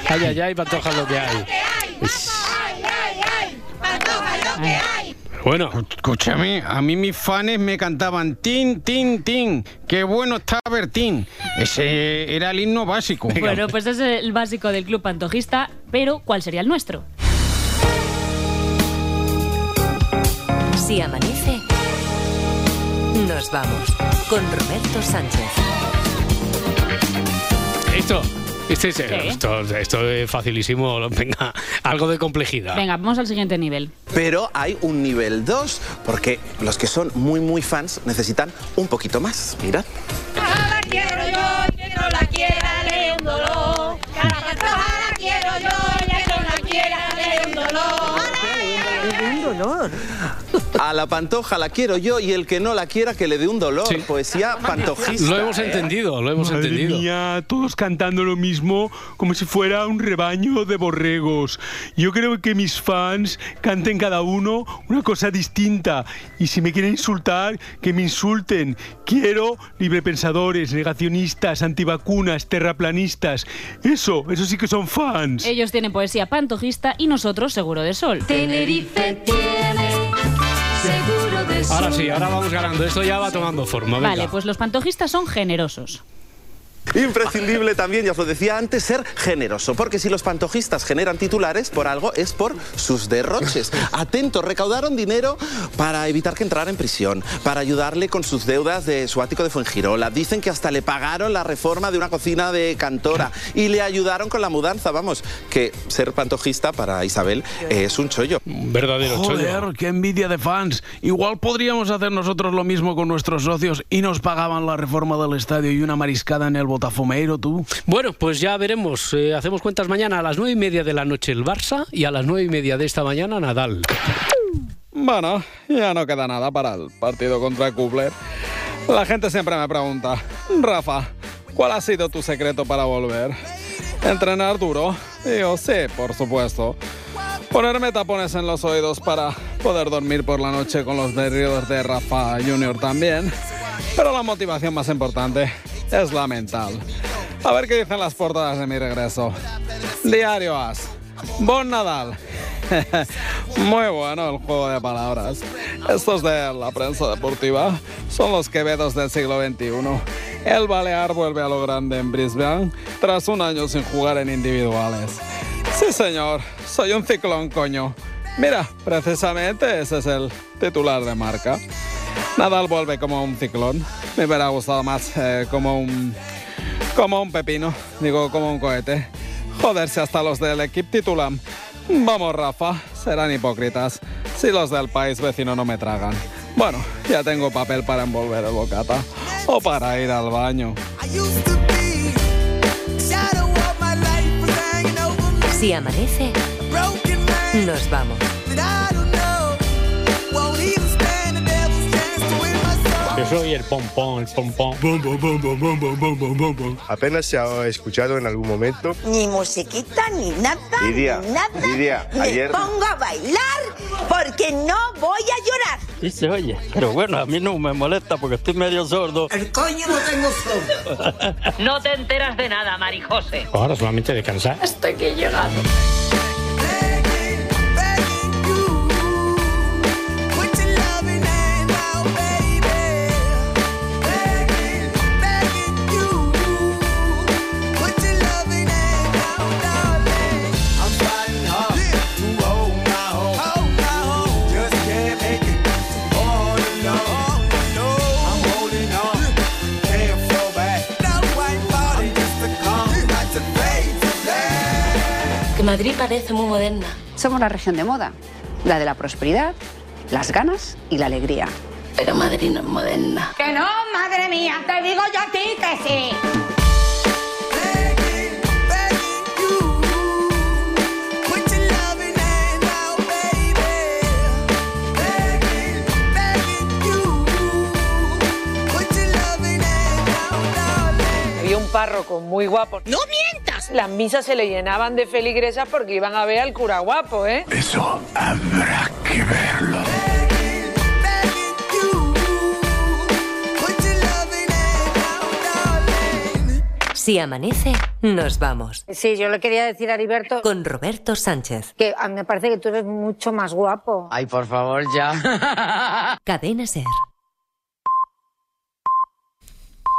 Ay, ay, ay, pantoja lo que hay. Bueno. Escúchame, a mí mis fans me cantaban tin, tin, tin. Qué bueno está Bertín. Ese era el himno básico. Bueno, pues es el básico del club pantojista, pero ¿cuál sería el nuestro? Si amanece, nos vamos con Roberto Sánchez. Esto, este es- esto, esto es facilísimo. Venga, algo de complejidad. Venga, vamos al siguiente nivel. Pero hay un nivel 2, porque los que son muy, muy fans necesitan un poquito más. Mirad. La quiero yo, que no la quiera, le un dolor. La quiero yo, que no la quiera, le un dolor. Un dolor. A la pantoja la quiero yo y el que no la quiera que le dé un dolor. Poesía pantojista. Lo hemos ¿eh? entendido, lo hemos Madre entendido. mía, todos cantando lo mismo como si fuera un rebaño de borregos. Yo creo que mis fans canten cada uno una cosa distinta. Y si me quieren insultar, que me insulten. Quiero librepensadores, negacionistas, antivacunas, terraplanistas. Eso, eso sí que son fans. Ellos tienen poesía pantojista y nosotros seguro de sol. Tenerife tiene Ahora sí, ahora vamos ganando. Esto ya va tomando forma. Venga. Vale, pues los pantojistas son generosos. Imprescindible también, ya os lo decía antes, ser generoso, porque si los pantojistas generan titulares por algo es por sus derroches. Atentos, recaudaron dinero para evitar que entrara en prisión, para ayudarle con sus deudas de su ático de Fuengirola. Dicen que hasta le pagaron la reforma de una cocina de Cantora y le ayudaron con la mudanza. Vamos, que ser pantojista para Isabel es un chollo. Un verdadero Joder, qué envidia de fans. Igual podríamos hacer nosotros lo mismo con nuestros socios y nos pagaban la reforma del estadio y una mariscada en el Botafumeiro, tú. Bueno, pues ya veremos. Eh, hacemos cuentas mañana a las nueve y media de la noche el Barça y a las nueve y media de esta mañana Nadal. Bueno, ya no queda nada para el partido contra Kubler. La gente siempre me pregunta, Rafa, ¿cuál ha sido tu secreto para volver? Entrenar duro. Yo, sí, por supuesto. Ponerme tapones en los oídos para poder dormir por la noche con los berridos de Rafa Junior también. Pero la motivación más importante es la mental. A ver qué dicen las portadas de mi regreso. Diario As. Bon Nadal. Muy bueno el juego de palabras. Estos de la prensa deportiva son los quevedos del siglo XXI. El Balear vuelve a lo grande en Brisbane tras un año sin jugar en individuales. Sí, señor, soy un ciclón, coño. Mira, precisamente ese es el titular de marca. Nadal vuelve como un ciclón. Me hubiera gustado más eh, como un. como un pepino. Digo, como un cohete. Joderse hasta los del equipo titulan. Vamos, Rafa, serán hipócritas si los del país vecino no me tragan. Bueno, ya tengo papel para envolver el bocata o para ir al baño. Si amanece, nos vamos. Soy el pompón, el pompón. Apenas se ha escuchado en algún momento. Ni musiquita, ni nada, Lidia, ni nada. Lidia, Me ayer- pongo a bailar porque no voy a llorar. Sí se oye, pero bueno, a mí no me molesta porque estoy medio sordo. El coño no tengo sordo. No te enteras de nada, Marijose. Ahora solamente de cansar. Estoy que llegando. Madrid parece muy moderna. Somos la región de moda, la de la prosperidad, las ganas y la alegría. Pero Madrid no es moderna. Que no, madre mía, te digo yo a ti que sí. Había un párroco muy guapo. ¡No Las misas se le llenaban de feligresas porque iban a ver al cura guapo, ¿eh? Eso habrá que verlo. Si amanece, nos vamos. Sí, yo le quería decir a Heriberto Con Roberto Sánchez. que a mí me parece que tú eres mucho más guapo. Ay, por favor, ya. Cadena Ser.